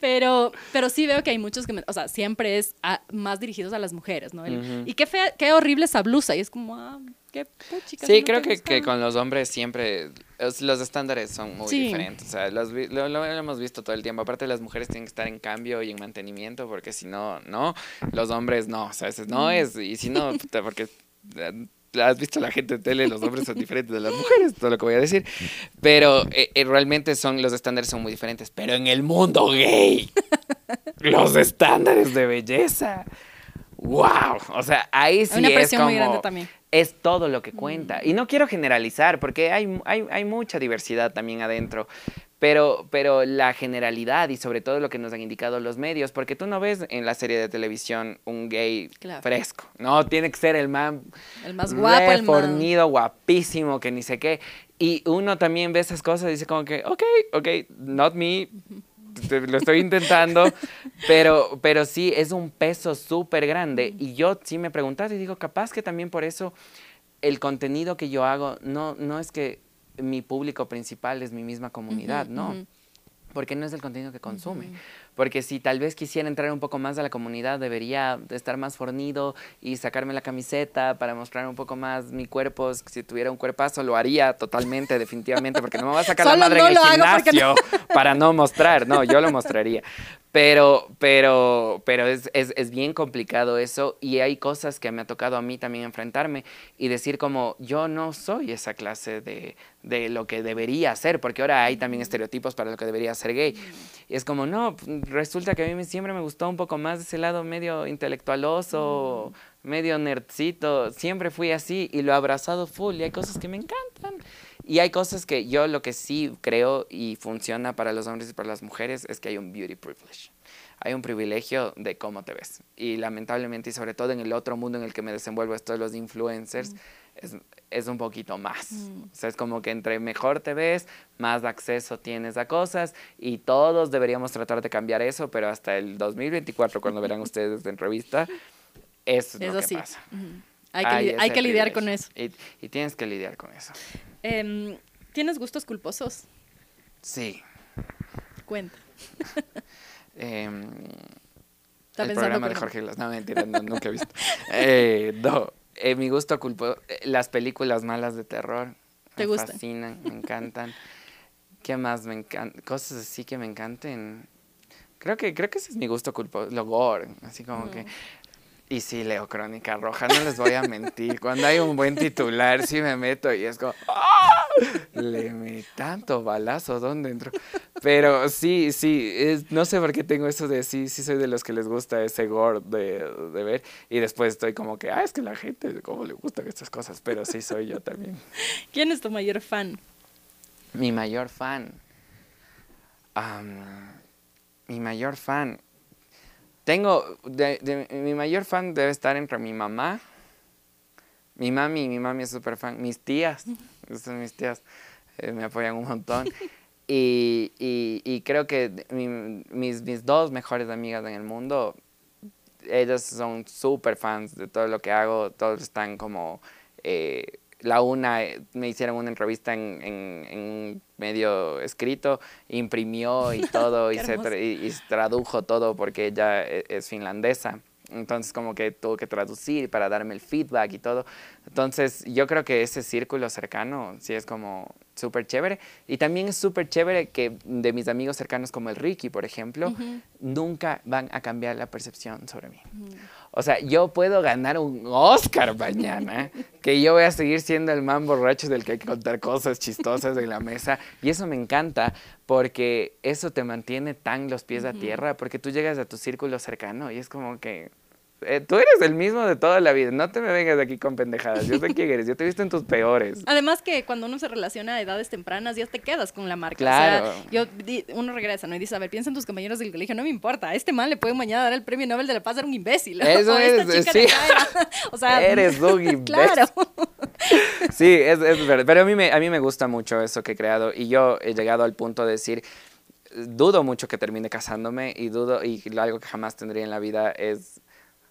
Pero, pero sí veo que hay muchos que, me- o sea, siempre es a- más dirigidos a las mujeres, ¿no? El- Y qué fea, qué horrible esa blusa. Y es como, ah, qué puchica. Sí, no creo que, que con los hombres siempre los estándares son muy Sí. diferentes. O sea, los lo, lo hemos visto todo el tiempo. Aparte, las mujeres tienen que estar en cambio y en mantenimiento porque si no, no. Los hombres no. O sea, no es. Y si no, porque eh, has visto la gente en tele, los hombres son diferentes de las mujeres, todo lo que voy a decir. Pero eh, eh, realmente son los estándares son muy diferentes. Pero en el mundo gay, <laughs> los estándares de belleza. ¡Wow! O sea, ahí sí una es presión como muy grande también. es todo lo que cuenta. Y no quiero generalizar, porque hay, hay, hay mucha diversidad también adentro. Pero, pero la generalidad y sobre todo lo que nos han indicado los medios, porque tú no ves en la serie de televisión un gay Claro. fresco, no, tiene que ser el man El más guapo, el más... fornido, guapísimo, que ni sé qué. Y uno también ve esas cosas y dice como que, ok, ok, not me, lo estoy intentando, <laughs> pero, pero sí es un peso súper grande. Y yo sí me preguntaba y digo, capaz que también por eso el contenido que yo hago no, no es que mi público principal es mi misma comunidad, no. Porque no es el contenido que consume. Porque si tal vez quisiera entrar un poco más a la comunidad, debería de estar más fornido y sacarme la camiseta para mostrar un poco más mi cuerpo. Si tuviera un cuerpazo, lo haría totalmente, <laughs> definitivamente, porque no me va a sacar la madre no en el gimnasio <laughs> para no mostrar. No, yo lo mostraría. Pero, pero, pero es, es, es bien complicado eso y hay cosas que me ha tocado a mí también enfrentarme y decir como yo no soy esa clase de, de lo que debería ser, porque ahora hay también estereotipos para lo que debería ser gay. Y es como, no, resulta que a mí siempre me gustó un poco más ese lado medio intelectualoso, medio nerdcito, siempre fui así y lo he abrazado full y hay cosas que me encantan. Y hay cosas que yo lo que sí creo y funciona para los hombres y para las mujeres es que hay un beauty privilege. Hay un privilegio de cómo te ves. Y lamentablemente, y sobre todo en el otro mundo en el que me desenvuelvo, esto de los influencers, es, es un poquito más. O sea, es como que entre mejor te ves, más acceso tienes a cosas y todos deberíamos tratar de cambiar eso, pero hasta el 2024, cuando verán <laughs> ustedes esta entrevista, eso es lo Eso que sí. pasa. Ujú. Hay que, li- hay que lidiar con eso. Y, y tienes que lidiar con eso. Em, ¿Tienes gustos culposos? Sí. Cuenta. <laughs> Está el programa de Jorge Glass. No, mentira, no, nunca he visto. Eh, no, eh, mi gusto culpo. eh, Las películas malas de terror. ¿Te me gustan? fascinan, me encantan. <laughs> ¿Qué más me encantan? Cosas así que me encanten. Creo que, creo que ese es mi gusto culposo. Lo gore, así como que. Y sí, leo Crónica Roja, no les voy a mentir. Cuando hay un buen titular, sí me meto y es como. ¡ah! Le metí tanto balazo, ¿dónde entro? Pero sí, sí, es- no sé por qué tengo eso de sí, sí soy de los que les gusta ese gore de, de ver. Y después estoy como que, ah, es que la gente, ¿cómo le gustan estas cosas? Pero sí soy yo también. ¿Quién es tu mayor fan? Mi mayor fan. Am, mi mayor fan. Tengo. de- de- mi mayor fan debe estar entre mi mamá. Mi mami, mi mami es súper fan. Mis tías. Esas son mis tías. eh, me apoyan un montón. <laughs> Y, y- y creo que mi- mis, mis dos mejores amigas en el mundo, ellas son súper fans de todo lo que hago. Todos están como. eh, la una eh, me hicieron una entrevista en, en, medio escrito, imprimió y <laughs> todo, y, se tra- y, y tradujo todo porque ella e- es finlandesa. Entonces como que tuvo que traducir para darme el feedback y todo. Entonces yo creo que ese círculo cercano sí es como súper chévere. Y también es súper chévere que de mis amigos cercanos como el Ricky, por ejemplo, nunca van a cambiar la percepción sobre mí. O sea, yo puedo ganar un Oscar mañana, que yo voy a seguir siendo el man borracho del que hay que contar cosas chistosas en la mesa. Y eso me encanta porque eso te mantiene tan los pies a tierra, porque tú llegas a tu círculo cercano y es como que eh, tú eres el mismo de toda la vida. No te me vengas de aquí con pendejadas. Yo sé <laughs> quién eres. Yo te he visto en tus peores. Además que cuando uno se relaciona a edades tempranas ya te quedas con la marca. Claro. O sea, yo, uno regresa, ¿no? Y dice, a ver, piensa en tus compañeros del colegio, no me importa, a este man le pueden mañana dar el premio Nobel de la Paz, era un imbécil. <laughs> Eso o esta es, chica sí. <laughs> o sea, Eres un imbécil. Claro. Sí, es, es verdad. Pero a mí, me, a mí me gusta mucho eso que he creado. Y yo he llegado al punto de decir, dudo mucho que termine casándome y dudo, y algo que jamás tendría en la vida es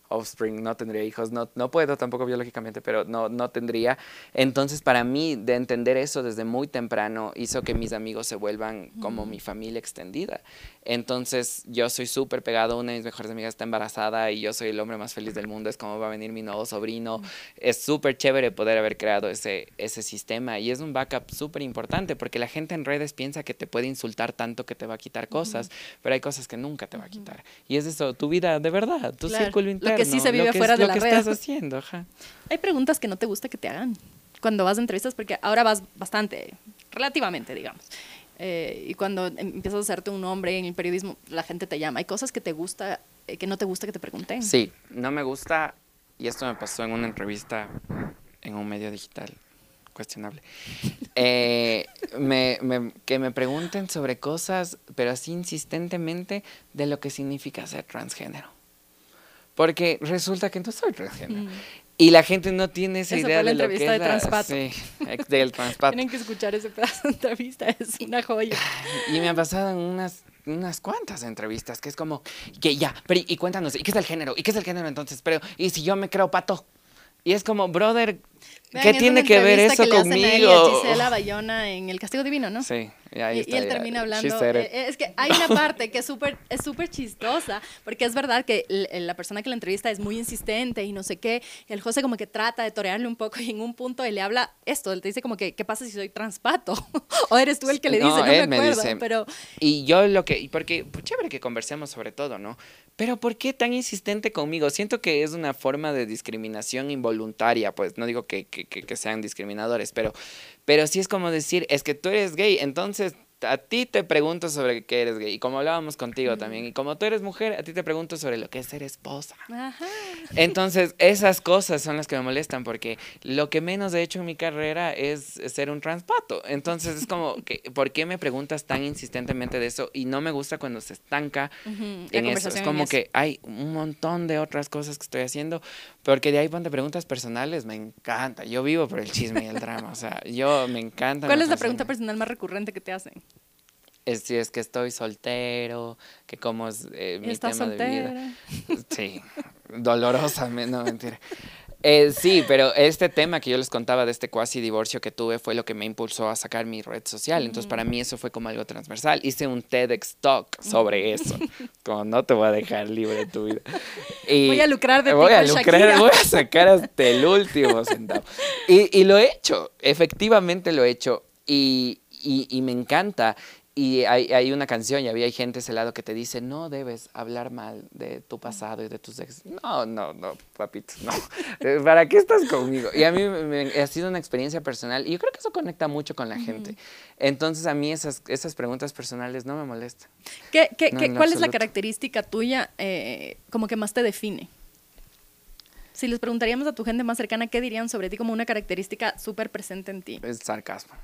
offspring, no tendría hijos, no, no puedo tampoco biológicamente, pero no, no tendría. Entonces, para mí, de entender eso desde muy temprano hizo que mis amigos se vuelvan como mi familia extendida. Entonces, yo soy súper pegado, una de mis mejores amigas está embarazada y yo soy el hombre más feliz del mundo, es como va a venir mi nuevo sobrino. Es súper chévere poder haber creado ese, ese sistema y es un backup súper importante porque la gente en redes piensa que te puede insultar tanto que te va a quitar cosas, pero hay cosas que nunca te va a quitar. Y es eso, tu vida de verdad, tu círculo interno que sí se vive fuera de la red. estás haciendo, Hay preguntas que no te gusta que te hagan cuando vas a entrevistas, porque ahora vas bastante, relativamente, digamos. Eh, y cuando em, empiezas a hacerte un nombre en el periodismo, la gente te llama. ¿Hay cosas que te gusta, eh, que no te gusta que te pregunten? Sí, no me gusta, y esto me pasó en una entrevista en un medio digital cuestionable. <laughs> Eh, que me pregunten sobre cosas, pero así insistentemente, de lo que significa ser transgénero. Porque resulta que no soy transgénero. Mm. Y la gente no tiene esa idea de lo que es de Transpato. Sí, del Transpato. Tienen que escuchar ese pedazo de entrevista, es una joya. Y me han pasado en unas, unas cuantas entrevistas, que es como, que ya, pero y cuéntanos, ¿y qué es el género? ¿Y qué es el género entonces? Pero, ¿y si yo me creo pato? Y es como, brother, ¿qué tiene que ver eso que conmigo? Le hacen a Gisela Bayona en El Castigo Divino, ¿no? Sí, y, ahí está, y él termina hablando. Eh, es que hay una parte que es súper es chistosa, porque es verdad que la persona que la entrevista es muy insistente y no sé qué. Y el José como que trata de torearle un poco y en un punto él le habla esto, él te dice como que, ¿qué pasa si soy transpato? <laughs> o eres tú el que le dice, no, me acuerdo, pero... Y yo lo que, porque, pues, chévere que conversemos sobre todo, ¿no? Pero ¿por qué tan insistente conmigo? Siento que es una forma de discriminación involuntaria, pues no digo que, que, que sean discriminadores, pero, pero sí es como decir, es que tú eres gay, entonces a ti te pregunto sobre qué eres gay. Y como hablábamos contigo también, y como tú eres mujer, a ti te pregunto sobre lo que es ser esposa. Entonces, esas cosas son las que me molestan, porque lo que menos he hecho en mi carrera es ser un transpato. Entonces, es como, que, ¿por qué me preguntas tan insistentemente de eso? Y no me gusta cuando se estanca en eso. Es como que hay un montón de otras cosas que estoy haciendo, porque de ahí cuando preguntas personales, me encanta. Yo vivo por el chisme y el drama. O sea, yo me encanta. ¿Cuál es la pregunta personal más recurrente que te hacen? Es si es que estoy soltero, que cómo es eh, mi tema de vida. <laughs> Sí, dolorosamente, no mentira. Eh, sí, pero este tema que yo les contaba de este cuasi divorcio que tuve fue lo que me impulsó a sacar mi red social. Entonces, para mí eso fue como algo transversal. Hice un TEDx Talk sobre eso. como no te voy a dejar libre tu vida. Y <laughs> voy a lucrar de Voy a lucrar, voy a sacar hasta el último centavo. Y, y, lo he hecho, efectivamente lo he hecho. Y, y, y me encanta y hay, hay, una canción y había gente ese lado que te dice, no debes hablar mal de tu pasado y de tus ex. No, no, no, papito, no. <laughs> Eh, ¿Para qué estás conmigo? Y a mí me, ha sido una experiencia personal y yo creo que eso conecta mucho con la gente. Entonces a mí esas, esas preguntas personales no me molestan. ¿Qué, qué, ¿Cuál es la característica tuya eh, como que más te define? Si les preguntaríamos a tu gente más cercana, ¿qué dirían sobre ti como una característica súper presente en ti? Es sarcasmo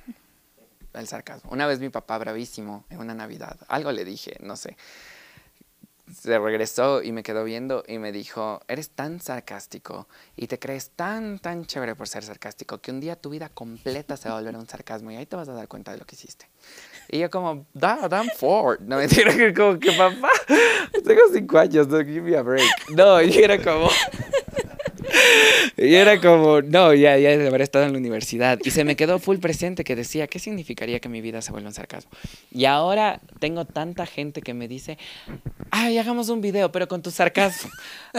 el sarcasmo. Una vez mi papá bravísimo en una Navidad, algo le dije, no sé. Se regresó y me quedó viendo y me dijo, eres tan sarcástico y te crees tan, tan chévere por ser sarcástico que un día tu vida completa se va a volver un sarcasmo y ahí te vas a dar cuenta de lo que hiciste. Y yo como, da, damn Ford. No <laughs> me que como que papá, tengo cinco años, no give me a break. No, y era como... <laughs> Y era como, no, ya, ya de haber estado en la universidad. Y se me quedó full presente que decía, ¿qué significaría que mi vida se vuelva un sarcasmo? Y ahora tengo tanta gente que me dice, ay, hagamos un video, pero con tu sarcasmo.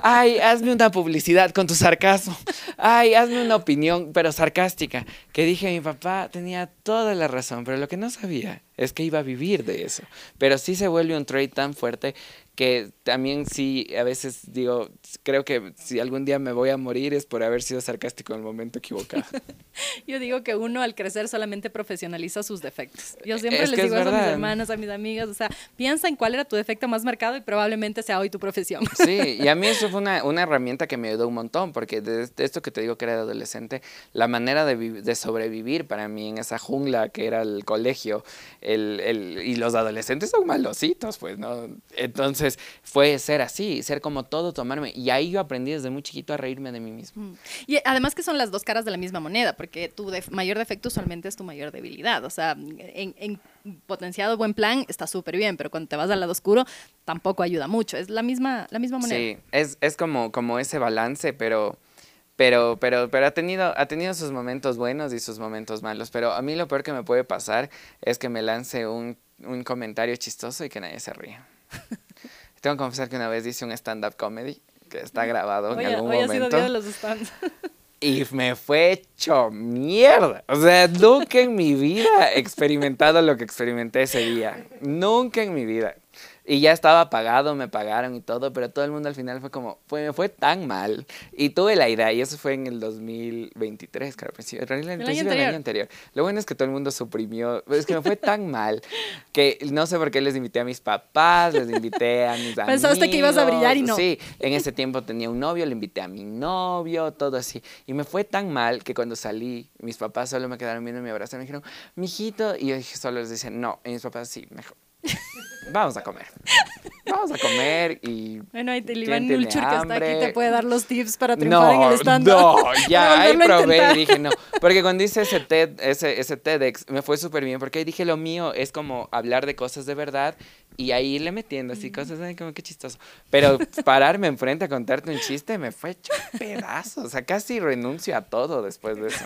Ay, hazme una publicidad con tu sarcasmo. Ay, hazme una opinión, pero sarcástica. Que dije, mi papá tenía toda la razón, pero lo que no sabía es que iba a vivir de eso. Pero sí se vuelve un trade tan fuerte que también sí, a veces digo, creo que si algún día me voy a morir es por haber sido sarcástico en el momento equivocado. <laughs> Yo digo que uno al crecer solamente profesionaliza sus defectos. Yo siempre les digo a mis hermanos, a mis amigas, o sea, piensa en cuál era tu defecto más marcado y probablemente sea hoy tu profesión. <laughs> Sí, y a mí eso fue una, una herramienta que me ayudó un montón, porque de, esto que te digo que era de adolescente, la manera de, de sobrevivir para mí en esa jungla que era el colegio, el, el, y los adolescentes son malositos, pues, ¿no? Entonces fue ser así, ser como todo, tomarme. Y ahí yo aprendí desde muy chiquito a reírme de mí mismo. Mm. Y además que son las dos caras de la misma moneda, porque tu mayor defecto usualmente es tu mayor debilidad. O sea, en, en potenciado buen plan está súper bien, pero cuando te vas al lado oscuro tampoco ayuda mucho. Es la misma, la misma moneda. Sí, es, es como, como ese balance, pero pero, pero, pero ha tenido, ha tenido sus momentos buenos y sus momentos malos. Pero a mí lo peor que me puede pasar es que me lance un, un comentario chistoso y que nadie se ríe. <laughs> Tengo que confesar que una vez hice un stand-up comedy que está grabado en algún momento. de los y me fue hecho mierda. O sea, nunca en mi vida he experimentado lo que experimenté ese día. Nunca en mi vida. Y ya estaba pagado, me pagaron y todo, pero todo el mundo al final fue como, fue, me fue tan mal. Y tuve la idea, y eso fue en el 2023, claro, pues, en realidad, el, año año anterior. Lo bueno es que todo el mundo suprimió, es que me fue tan mal que no sé por qué les invité a mis papás, les invité a mis amigos. <laughs> Pensaste que ibas a brillar y no. Sí, en ese tiempo tenía un novio, le invité a mi novio, todo así. Y me fue tan mal que cuando salí, mis papás solo me quedaron viendo mi abrazo y me dijeron, mijito, y yo dije, solo les dije, no, y mis papás sí, mejor <laughs> vamos a comer. Vamos a comer y. Bueno, ahí te Iván Nulchur que está aquí te puede dar los tips para triunfar en el stand No, <laughs> ya, ahí probé y dije no. <laughs> Porque cuando hice ese, TED, ese, ese TEDx me fue súper bien porque ahí dije lo mío es como hablar de cosas de verdad y ahí irle metiendo así cosas, ay, como que chistoso. Pero pararme enfrente a contarte un chiste me fue hecho pedazos. O sea, casi renuncio a todo después de eso.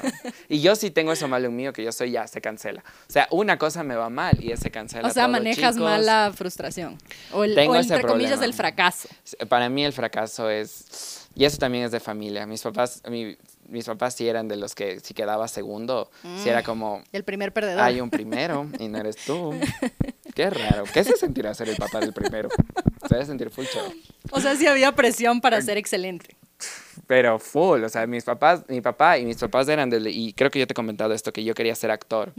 Y yo sí tengo eso malo mío, que yo soy ya, se cancela. O sea, una cosa me va mal y se cancela. O sea, manejas mal la frustración. O, el, tengo entre comillas, el fracaso. Para mí el fracaso es. Y eso también es de familia. Mis papás, mis papás sí eran de los que si quedaba segundo, si era mm. como... El primer perdedor. Hay un primero y no eres tú. <laughs> Qué raro. ¿Qué se sentirá ser el papá del primero? Se debe sentir full O sea, sí había presión para ser excelente. Pero full, o sea, mis papás, mi papá y mis papás eran de, y creo que yo te he comentado esto, que yo quería ser actor.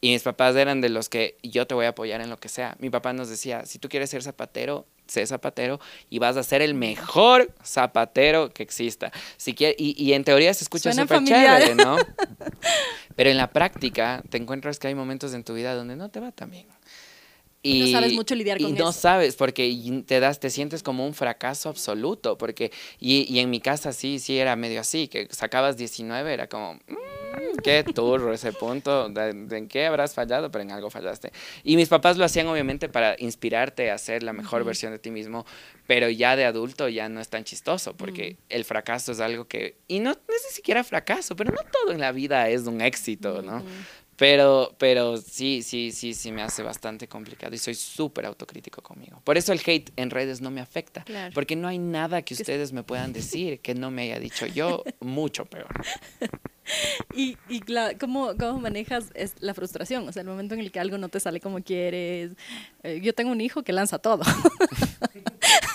Y mis papás eran de los que yo te voy a apoyar en lo que sea. Mi papá nos decía, si tú quieres ser zapatero, sé zapatero y vas a ser el mejor zapatero que exista. Si y, y en teoría se escucha súper chévere, ¿no? <laughs> Pero en la práctica te encuentras que hay momentos en tu vida donde no te va tan bien. Y, no sabes mucho lidiar con y no sabes, porque te das, te sientes como un fracaso absoluto, porque, y, y en mi casa sí, sí era medio así, que sacabas 19, era como, mmm, qué turro ese punto, de, en qué habrás fallado, pero en algo fallaste. Y mis papás lo hacían obviamente para inspirarte a ser la mejor versión de ti mismo, pero ya de adulto ya no es tan chistoso, porque el fracaso es algo que, y no, no es ni siquiera fracaso, pero no todo en la vida es un éxito, ¿no? Pero, pero sí, sí, sí, sí me hace bastante complicado y soy súper autocrítico conmigo. Por eso el hate en redes no me afecta, porque no hay nada que ustedes me puedan decir que no me haya dicho yo, <laughs> mucho peor. y, y ¿cómo, ¿cómo, manejas es la frustración? O sea, el momento en el que algo no te sale como quieres. Eh, yo tengo un hijo que lanza todo. <laughs>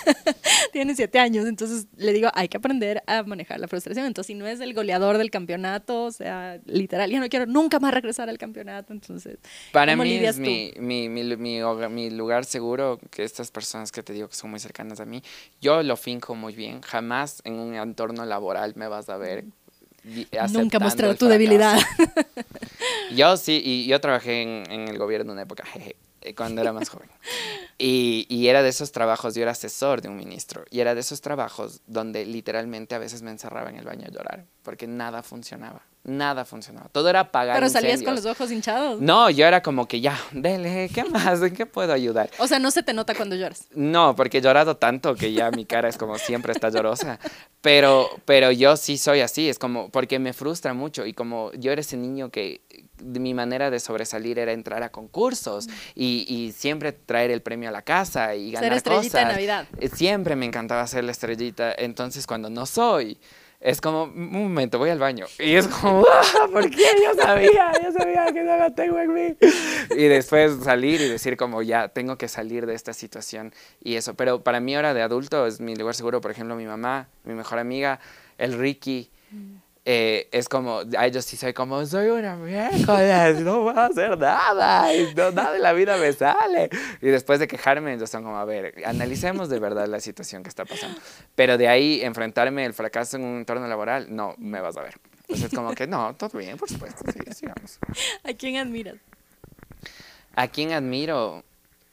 Tiene siete años, entonces le digo, hay que aprender a manejar la frustración. Entonces, si no es el goleador del campeonato, o sea, literal, ya no quiero nunca más regresar al campeonato, entonces... Para mí es mi, mi, mi, mi, lugar seguro, que estas personas que te digo que son muy cercanas a mí, yo lo finco muy bien, jamás en un entorno laboral me vas a ver Nunca mostrar tu debilidad. <laughs> Yo sí, y yo trabajé en, en el gobierno una época, jeje, cuando era más joven. Y, y, era de esos trabajos, yo era asesor de un ministro, y era de esos trabajos donde literalmente a veces me encerraba en el baño a llorar, porque nada funcionaba. Nada funcionaba. Todo era apagar. Pero salías con los ojos hinchados. No, yo era como que ya, dele, ¿qué más? ¿En qué puedo ayudar? O sea, no se te nota cuando lloras. No, porque he llorado tanto que ya mi cara es como siempre está llorosa. Pero, pero yo sí soy así, es como, porque me frustra mucho y como yo era ese niño que mi manera de sobresalir era entrar a concursos y, y, siempre traer el premio a la casa y ganar ser estrellita de Navidad. Eh, siempre me encantaba ser la estrellita. Entonces, cuando no soy, es como, un momento, voy al baño. Y es como, <laughs> ah, ¿por qué? Yo sabía, yo sabía que no lo tengo en mí. Y después salir y decir como, ya, tengo que salir de esta situación y eso. Pero para mí ahora de adulto es mi lugar seguro, por ejemplo, mi mamá, mi mejor amiga, el Ricky. Eh, es como, a ellos sí soy como, soy una mierda, no voy a hacer nada, y no, nada de la vida me sale. Y después de quejarme, ellos son como, a ver, analicemos de verdad la situación que está pasando. Pero de ahí, enfrentarme el fracaso en un entorno laboral, no, me vas a ver. Entonces es como que, no, todo bien, por supuesto, sí, sigamos. <laughs> ¿A quién admiras? ¿A quién admiro?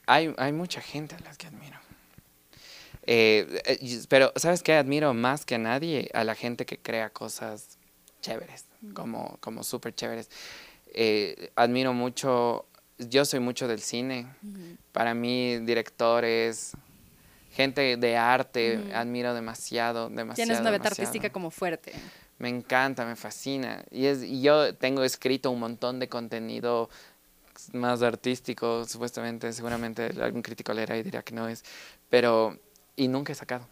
Hay, hay mucha gente a las que admiro. Eh, eh, pero, ¿sabes qué? Admiro más que a nadie a la gente que crea cosas chéveres, como, como súper chéveres. Eh, admiro mucho, yo soy mucho del cine. Para mí, directores, gente de arte, admiro demasiado, demasiado. Tienes una beta artística como fuerte. Me encanta, me fascina. Y, es, y yo tengo escrito un montón de contenido más artístico, supuestamente, seguramente algún crítico leerá y dirá que no es, pero, y nunca he sacado,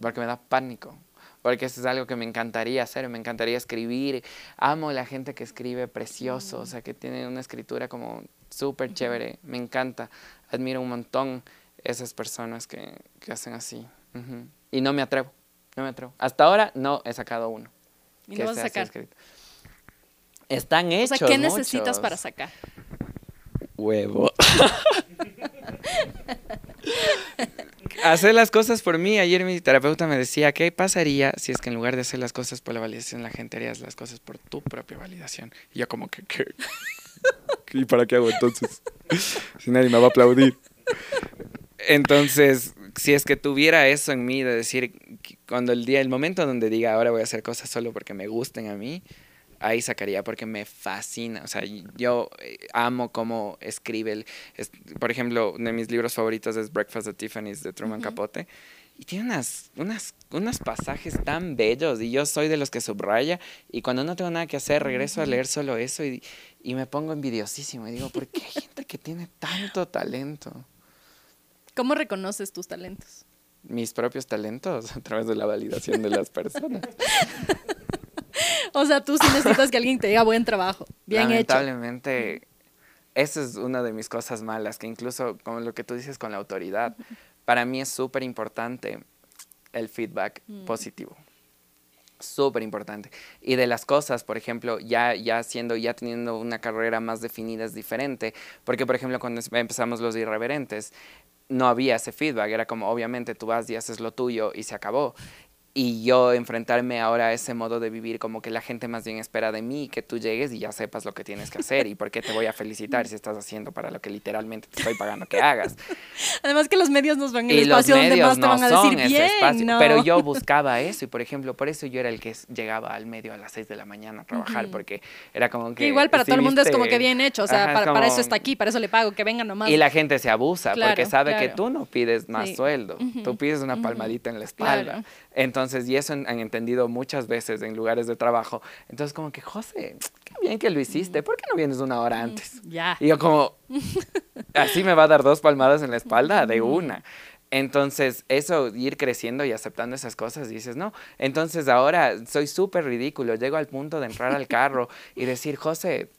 porque me da pánico, porque eso es algo que me encantaría hacer, me encantaría escribir, amo la gente que escribe precioso, o sea, que tiene una escritura como súper chévere, me encanta, admiro un montón esas personas que, que hacen así, y no me atrevo, no me atrevo, hasta ahora no he sacado uno. ¿Y no vas a sacar? Están hechos. O sea, ¿qué necesitas para sacar? huevo. <laughs> <laughs> hacer las cosas por mí. Ayer mi terapeuta me decía, ¿qué pasaría si es que en lugar de hacer las cosas por la validación, la gente haría las cosas por tu propia validación? Y yo como que, ¿qué? ¿Y para qué hago entonces? Si nadie me va a aplaudir. Entonces, si es que tuviera eso en mí de decir, cuando el día, el momento donde diga, ahora voy a hacer cosas solo porque me gusten a mí, ahí sacaría porque me fascina. O sea, yo eh, amo cómo escribe. El, por ejemplo, uno de mis libros favoritos es Breakfast at Tiffany's de Truman Capote. Y tiene unas, unas, unos pasajes tan bellos y yo soy de los que subraya y cuando no tengo nada que hacer regreso a leer solo eso y, y me pongo envidiosísimo y digo, ¿por qué hay gente que tiene tanto talento? ¿Cómo reconoces tus talentos? Mis propios talentos <laughs> a través de la validación de las personas. <laughs> <laughs> o sea, tú sí necesitas que alguien te diga buen trabajo, bien Lamentablemente, hecho. esa es una de mis cosas malas, que incluso como lo que tú dices con la autoridad, para mí es súper importante el feedback mm. positivo. Súper importante. Y de las cosas, por ejemplo, ya, ya siendo, ya teniendo una carrera más definida es diferente. Porque, por ejemplo, cuando empezamos los irreverentes, no había ese feedback. Era como, obviamente, tú vas y haces lo tuyo y se acabó y yo enfrentarme ahora a ese modo de vivir como que la gente más bien espera de mí que tú llegues y ya sepas lo que tienes que hacer y por qué te voy a felicitar si estás haciendo para lo que literalmente te estoy pagando que hagas. <laughs> Además que los medios nos van el espacio donde más te van a decir bien, pero yo <laughs> buscaba eso y por ejemplo, por eso yo era el que llegaba al medio a las 6 de la mañana a trabajar porque era como que igual para todo el mundo es como que bien hecho, o sea, para, eso está aquí, para eso le pago, que venga nomás. Y la gente se abusa porque sabe que tú no pides más sueldo, tú pides una palmadita en la espalda. Entonces, y eso han, entendido muchas veces en lugares de trabajo. Entonces, como que, José, qué bien que lo hiciste, ¿por qué no vienes una hora antes? Ya. Y yo como, <laughs> así me va a dar dos palmadas en la espalda de una. Entonces, eso, ir creciendo y aceptando esas cosas, dices, no. Entonces, ahora soy súper ridículo. Llego al punto de entrar al carro y decir, José,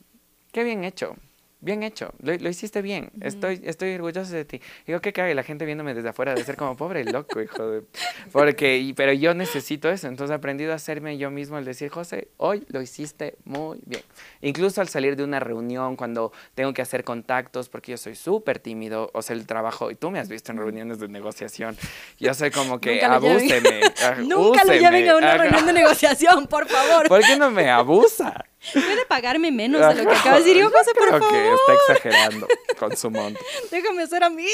qué bien hecho bien hecho, lo, hiciste bien, estoy, estoy orgulloso de ti. Digo, ¿qué cae? La gente viéndome desde afuera de ser como pobre loco, hijo de... <laughs> Porque, pero yo necesito eso, entonces he aprendido a hacerme yo mismo el decir, José, hoy lo hiciste muy bien. Incluso al salir de una reunión, cuando tengo que hacer contactos, porque yo soy súper tímido, o sea, el trabajo, y tú me has visto en reuniones de negociación, yo soy como que abúseme. Nunca lo lleven <laughs> a una reunión de negociación, por favor. ¿Por qué no me abusa? Puede pagarme menos de lo que acabas de decir. Yo, José, por favor. que está exagerando con su monto. Déjame ser a mí.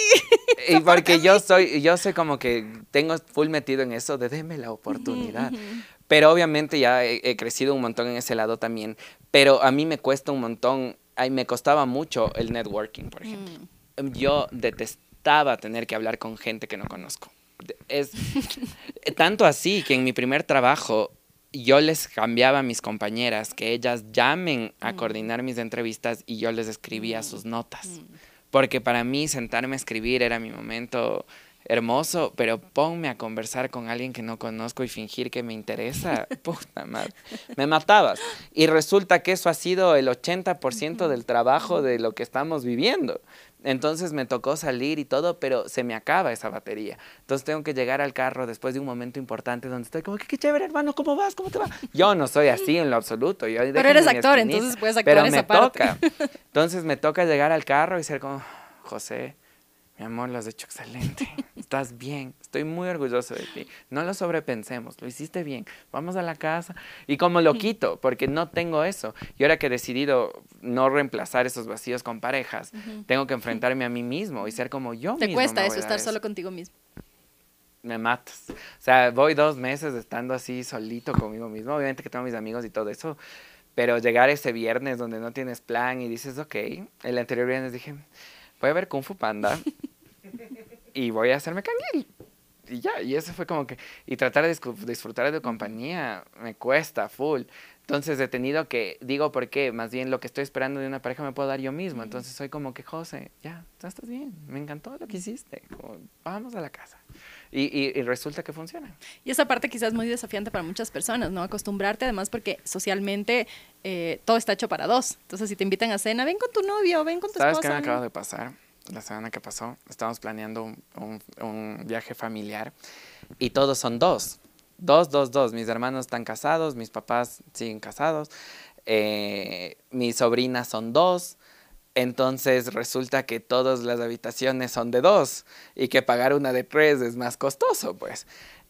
Y porque yo soy, yo sé como que tengo full metido en eso de déme la oportunidad. Pero obviamente ya he, crecido un montón en ese lado también. Pero a mí me cuesta un montón, ay, me costaba mucho el networking, por ejemplo. Mm. Yo detestaba tener que hablar con gente que no conozco. Es <laughs> tanto así que en mi primer trabajo yo les cambiaba a mis compañeras que ellas llamen a mm. coordinar mis entrevistas y yo les escribía mm. sus notas. Mm. Porque para mí sentarme a escribir era mi momento hermoso, pero ponme a conversar con alguien que no conozco y fingir que me interesa, <laughs> puta madre, me matabas. Y resulta que eso ha sido el 80% del trabajo de lo que estamos viviendo. Entonces me tocó salir y todo, pero se me acaba esa batería. Entonces tengo que llegar al carro después de un momento importante donde estoy como, qué, chévere, hermano, ¿cómo vas? ¿Cómo te va? Yo no soy así en lo absoluto. Yo, pero eres actor, entonces puedes actuar pero esa me toca. Entonces me toca llegar al carro y ser como, José, mi amor, lo has hecho excelente. <laughs> Estás bien. Estoy muy orgulloso de ti. No lo sobrepensemos. Lo hiciste bien. Vamos a la casa. Y como lo quito, porque no tengo eso. Y ahora que he decidido no reemplazar esos vacíos con parejas, tengo que enfrentarme a mí mismo y ser como yo ¿Te cuesta eso, estar solo contigo mismo? Me matas. O sea, voy dos meses estando así solito conmigo mismo. Obviamente que tengo mis amigos y todo eso. Pero llegar ese viernes donde no tienes plan y dices, ok. El anterior viernes dije voy a ver Kung Fu Panda y voy a hacerme canguil. Y ya, y eso fue como que, y tratar de disfrutar de tu compañía me cuesta full. Entonces he tenido que, digo, ¿por qué? Más bien lo que estoy esperando de una pareja me puedo dar yo mismo. Entonces soy como que, José, ya, ya estás bien, me encantó lo que hiciste, vamos a la casa. Y, y, resulta que funciona. Y esa parte quizás es muy desafiante para muchas personas, ¿no? Acostumbrarte, además, porque socialmente eh, todo está hecho para dos. Entonces, si te invitan a cena, ven con tu novio, ven con tu ¿Sabes esposa. ¿Sabes qué me acaba de pasar? La semana que pasó, estábamos planeando un, un, viaje familiar y todos son dos. Dos, dos, dos. Mis hermanos están casados, mis papás siguen casados, eh, mis sobrinas son dos. Entonces resulta que todas las habitaciones son de dos y que pagar una de tres es más costoso, pues.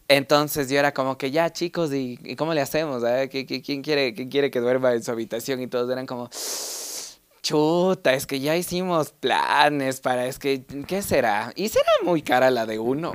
Entonces yo era como que ya chicos, ¿y, cómo le hacemos? Eh? ¿Quién, quiere, ¿Quién quiere que duerma en su habitación? Y todos eran como, chuta, es que ya hicimos planes para, es que, ¿qué será? Y será muy cara la de uno.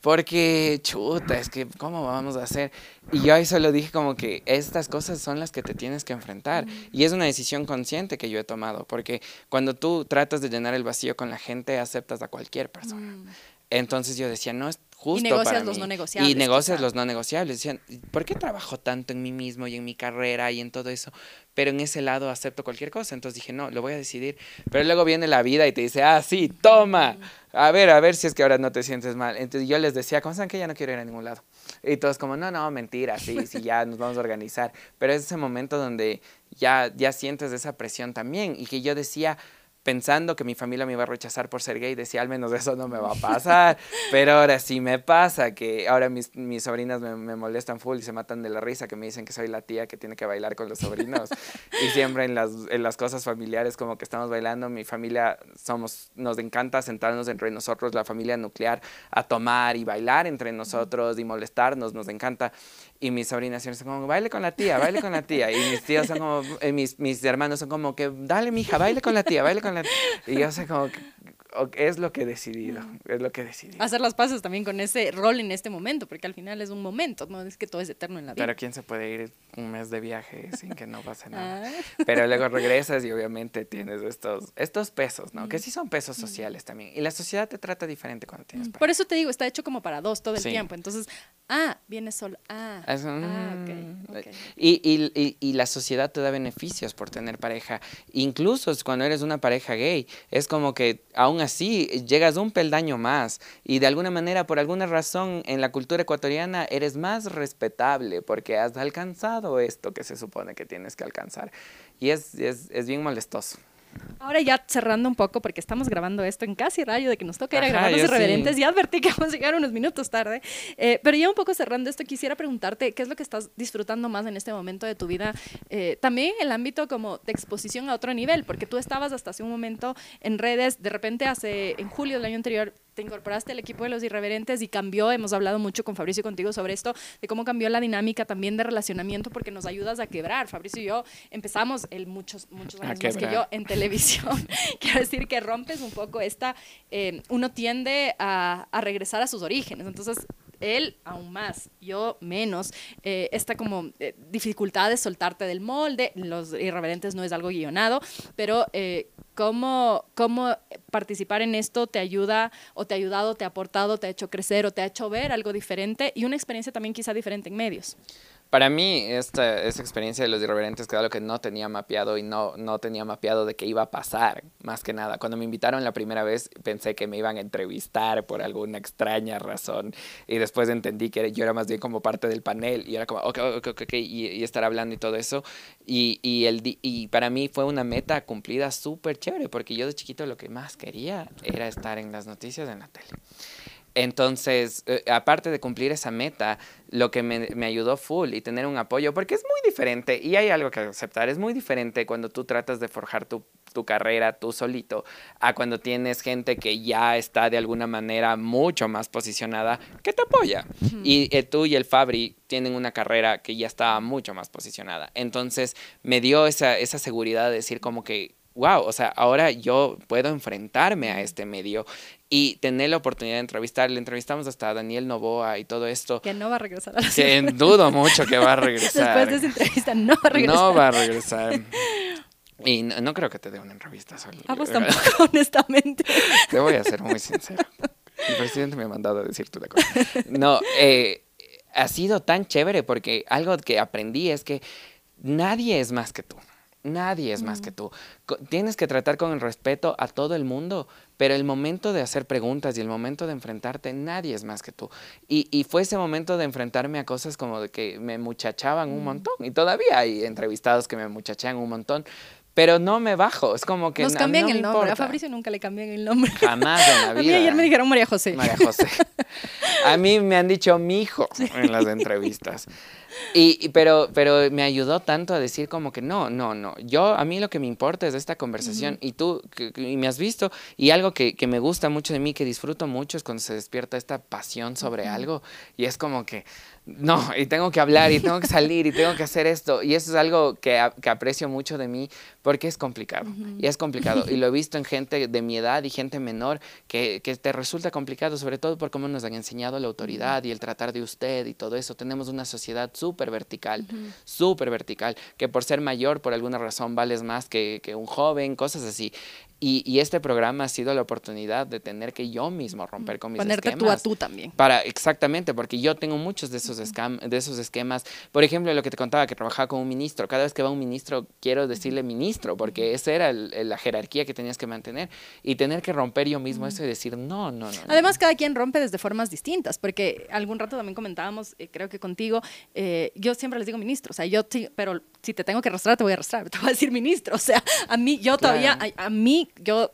Porque, chuta, es que, ¿cómo vamos a hacer? Y yo ahí solo dije como que estas cosas son las que te tienes que enfrentar. Y es una decisión consciente que yo he tomado, porque cuando tú tratas de llenar el vacío con la gente, aceptas a cualquier persona. Mm. Entonces yo decía, no, es justo. Y negocias los no negociables. Y negocias los no negociables. Decían, ¿por qué trabajo tanto en mí mismo y en mi carrera y en todo eso? Pero en ese lado acepto cualquier cosa. Entonces dije, no, lo voy a decidir. Pero luego viene la vida y te dice, ah, sí, toma. A ver, a ver si es que ahora no te sientes mal. Entonces yo les decía, ¿cómo saben que ya no quiero ir a ningún lado? Y todos como, no, no, mentira, sí, sí, ya nos vamos a organizar. Pero es ese momento donde ya, ya sientes esa presión también. Y que yo decía, pensando que mi familia me iba a rechazar por ser gay, decía, al menos eso no me va a pasar. Pero ahora sí me pasa, que ahora mis, mis sobrinas me, me, molestan full y se matan de la risa, que me dicen que soy la tía que tiene que bailar con los sobrinos. y siempre en las, en las cosas familiares, como que estamos bailando, mi familia somos, nos encanta sentarnos entre nosotros, la familia nuclear, a tomar y bailar entre nosotros y molestarnos, nos encanta. Y mis sobrinas son como, baile con la tía, baile con la tía. Y mis tíos son como, eh, mis, mis hermanos son como que, dale, mija, baile con la tía, baile con la tía. Y yo sé como, es lo que he decidido, es lo que he decidido. Hacer las paces también con ese rol en este momento, porque al final es un momento, no es que todo es eterno en la vida. Pero ¿quién se puede ir un mes de viaje sin que no pase <laughs> nada? Ah. Pero luego regresas y obviamente tienes estos, estos pesos, ¿no? Que sí son pesos sociales también. Y la sociedad te trata diferente cuando tienes Por eso te digo, está hecho como para dos todo el tiempo. Entonces, ah, vienes solo, ah, ah mm, okay, Y, y, y, la sociedad te da beneficios por tener pareja. Incluso cuando eres una pareja gay, es como que aún así llegas un peldaño más y de alguna manera, por alguna razón, en la cultura ecuatoriana eres más respetable porque has alcanzado esto que se supone que tienes que alcanzar. Y es, es, es bien molestoso. Ahora ya cerrando un poco, porque estamos grabando esto en casi rayo de que nos toca ir a grabar los irreverentes, y advertí que vamos a llegar unos minutos tarde, eh, pero ya un poco cerrando esto, quisiera preguntarte qué es lo que estás disfrutando más en este momento de tu vida, eh, también el ámbito como de exposición a otro nivel, porque tú estabas hasta hace un momento en redes, de repente hace, en julio del año anterior, te incorporaste al equipo de los irreverentes y cambió, hemos hablado mucho con Fabricio y contigo sobre esto, de cómo cambió la dinámica también de relacionamiento porque nos ayudas a quebrar. Fabricio y yo empezamos el muchos, muchos años más que yo en televisión. <laughs> Quiero decir que rompes un poco esta, eh, uno tiende a, a regresar a sus orígenes. Entonces, él aún más, yo menos, eh, esta como eh, dificultad de soltarte del molde, los irreverentes no es algo guionado, pero eh, ¿cómo, ¿cómo participar en esto te ayuda o te ha ayudado, te ha aportado, te ha hecho crecer o te ha hecho ver algo diferente y una experiencia también quizá diferente en medios? Para mí, esta, esta experiencia de los irreverentes que era lo que no tenía mapeado y no, no tenía mapeado de qué iba a pasar, más que nada. Cuando me invitaron la primera vez, pensé que me iban a entrevistar por alguna extraña razón. Y después entendí que yo era más bien como parte del panel y era como, ok, ok, ok, y, y, estar hablando y todo eso. Y, y, el, y para mí fue una meta cumplida súper chévere, porque yo de chiquito lo que más quería era estar en las noticias en la tele. Entonces, eh, aparte de cumplir esa meta, lo que me, me, ayudó full y tener un apoyo, porque es muy diferente y hay algo que aceptar, es muy diferente cuando tú tratas de forjar tu, tu carrera tú solito a cuando tienes gente que ya está de alguna manera mucho más posicionada que te apoya. Y eh, tú y el Fabri tienen una carrera que ya está mucho más posicionada. Entonces, me dio esa, esa seguridad de decir como que wow, o sea, ahora yo puedo enfrentarme a este medio y tener la oportunidad de entrevistar. Le entrevistamos hasta a Daniel Novoa y todo esto. Que no va a regresar a la Que dudo mucho que va a regresar. <laughs> Después de esa entrevista no va a regresar. No va a regresar. Y no, creo que te dé una entrevista solo. Ah, pues tampoco, <laughs> honestamente. Te voy a ser muy sincero. El presidente me ha mandado a decirte una cosa. No, eh, ha sido tan chévere porque algo que aprendí es que nadie es más que tú. Nadie es más que tú. Tienes que tratar con el respeto a todo el mundo, pero el momento de hacer preguntas y el momento de enfrentarte, nadie es más que tú. Y, y fue ese momento de enfrentarme a cosas como de que me muchachaban un montón. Y todavía hay entrevistados que me muchachan un montón. Pero no me bajo, es como que Nos cambian el nombre, a Fabricio nunca le cambian el nombre. Jamás en la vida. <laughs> A mí ayer me dijeron María José. María José. A mí me han dicho mi hijo <laughs> en las entrevistas. Y, pero, pero me ayudó tanto a decir como que no, no, no. Yo, a mí lo que me importa es esta conversación. Y tú, y me has visto, y algo que, que, me gusta mucho de mí, que disfruto mucho, es cuando se despierta esta pasión sobre algo. Y es como que, no, y tengo que hablar, y <laughs> tengo que salir, y tengo que hacer esto. Y eso es algo que, que aprecio mucho de mí, porque es complicado. Y es complicado. Y lo he visto en gente de mi edad y gente menor, que, que te resulta complicado, sobre todo por cómo nos han enseñado la autoridad y el tratar de usted y todo eso. Tenemos una sociedad súper vertical, súper vertical, que por ser mayor, por alguna razón, vales más que, que un joven, cosas así. Y, y, este programa ha sido la oportunidad de tener que yo mismo romper con mis Ponerte esquemas. tú a tú también. Para, exactamente, porque yo tengo muchos de esos, escam, de esos esquemas. Por ejemplo, lo que te contaba, que trabajaba con un ministro. Cada vez que va un ministro, quiero decirle ministro, porque esa era el, la jerarquía que tenías que mantener. Y tener que romper yo mismo eso y decir, no, no, no. Además, no. cada quien rompe desde formas distintas, porque algún rato también comentábamos, eh, creo que contigo, eh, yo siempre les digo ministro, o sea, yo, pero si te tengo que arrastrar, te voy a arrastrar, <laughs> te voy a decir ministro. O sea, a mí, yo todavía, a, a, mí, yo,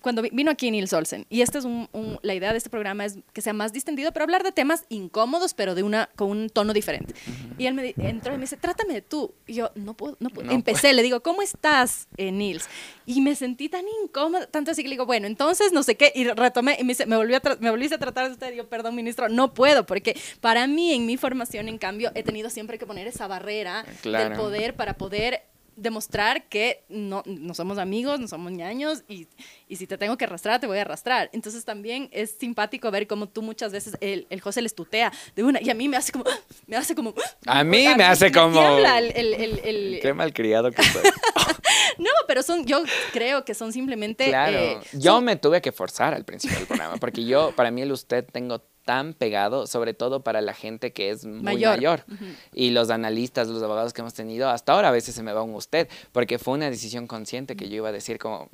cuando vino aquí Nils Olsen, y esta es un, un, la idea de este programa es que sea más distendido, pero hablar de temas incómodos, pero de una, con un tono diferente. Uh -huh. Y él me entró y me dice, trátame de tú. Y yo, no puedo, no puedo. No Empecé, puedo. le digo, ¿cómo estás, eh, Nils? Y me sentí tan incómoda, tanto así que le digo, bueno, entonces no sé qué, y retomé, y me, dice, me, volví a me volviste a tratar de usted, y yo, perdón, ministro, no puedo, porque para mí, en mi formación, en cambio, he tenido siempre que poner esa barrera claro. del poder para poder demostrar que no, no somos amigos, no somos ñaños y, y, si te tengo que arrastrar, te voy a arrastrar. Entonces también es simpático ver cómo tú muchas veces el, el José les tutea de una y a mí me hace como, <gasps> me hace como... <gasps> A mí me hace como... El, el, el, el, <laughs> Qué malcriado que soy. <laughs> no, pero son, yo creo que son simplemente... Claro, eh, yo son... me tuve que forzar al principio del programa, porque yo, para mí el usted tengo tan pegado, sobre todo para la gente que es muy mayor. mayor. Uh -huh. Y los analistas, los abogados que hemos tenido, hasta ahora a veces se me va un usted, porque fue una decisión consciente que yo iba a decir como,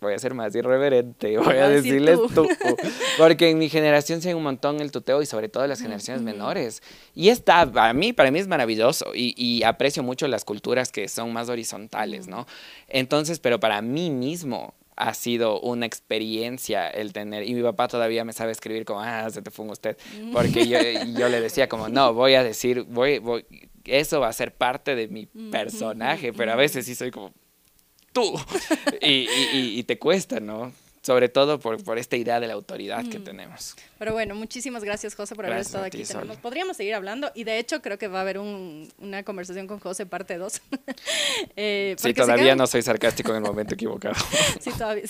voy a ser más irreverente, voy a decirles tú. Porque en mi generación se hay un montón el tuteo y sobre todo en las generaciones menores. Y está, para mí, para mí es maravilloso y, y, aprecio mucho las culturas que son más horizontales, ¿no? Entonces, pero para mí mismo, ha sido una experiencia el tener, y mi papá todavía me sabe escribir como, ah, se te fue usted, porque yo, yo le decía como, no, voy a decir, voy, voy, eso va a ser parte de mi personaje, pero a veces sí soy como, tú, y, y, y te cuesta, ¿no? Sobre todo por, por, esta idea de la autoridad mm. que tenemos. Pero bueno, muchísimas gracias José por gracias haber estado aquí. Tenemos, podríamos seguir hablando y de hecho creo que va a haber un, una conversación con José parte 2. <laughs> eh, sí, todavía quedan... no soy sarcástico en el momento equivocado. <laughs> sí, todavía.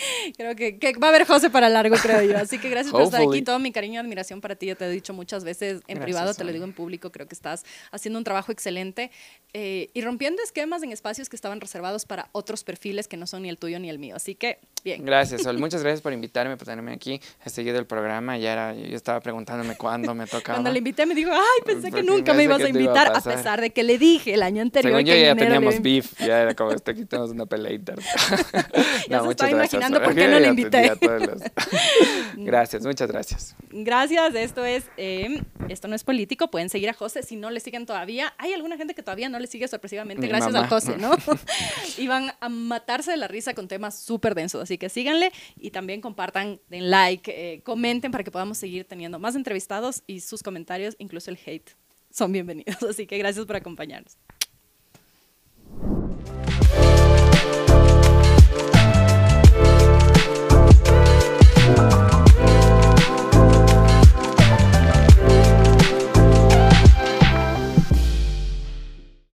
<laughs> Creo que, que, va a haber José para largo, creo yo. Así que gracias por estar aquí. Todo mi cariño y admiración para ti. Ya te he dicho muchas veces en gracias, privado, te lo digo en público. Creo que estás haciendo un trabajo excelente eh, y rompiendo esquemas en espacios que estaban reservados para otros perfiles que no son ni el tuyo ni el mío. Así que, bien. Gracias, Sol. Muchas <laughs> gracias por invitarme, por tenerme aquí. He seguido el programa. Ya era, yo estaba preguntándome cuándo me tocaba. Cuando le invité, me dijo, ay, pensé que nunca me ibas a invitar, a, a, pesar de que le dije el año anterior. Según que yo ya teníamos beef. Ya era como, aquí tenemos una pelea interna. <laughs> no, muchas gracias. Explicando por qué no le invité. <laughs> gracias, muchas gracias. Gracias, esto es, em, esto no es político, pueden seguir a José si no le siguen todavía. Hay alguna gente que todavía no le sigue sorpresivamente gracias a José, ¿no? <laughs> y van a matarse de la risa con temas súper densos, así que síganle y también compartan, den like, eh, comenten para que podamos seguir teniendo más entrevistados y sus comentarios, incluso el hate, son bienvenidos. <laughs> Así que gracias por acompañarnos.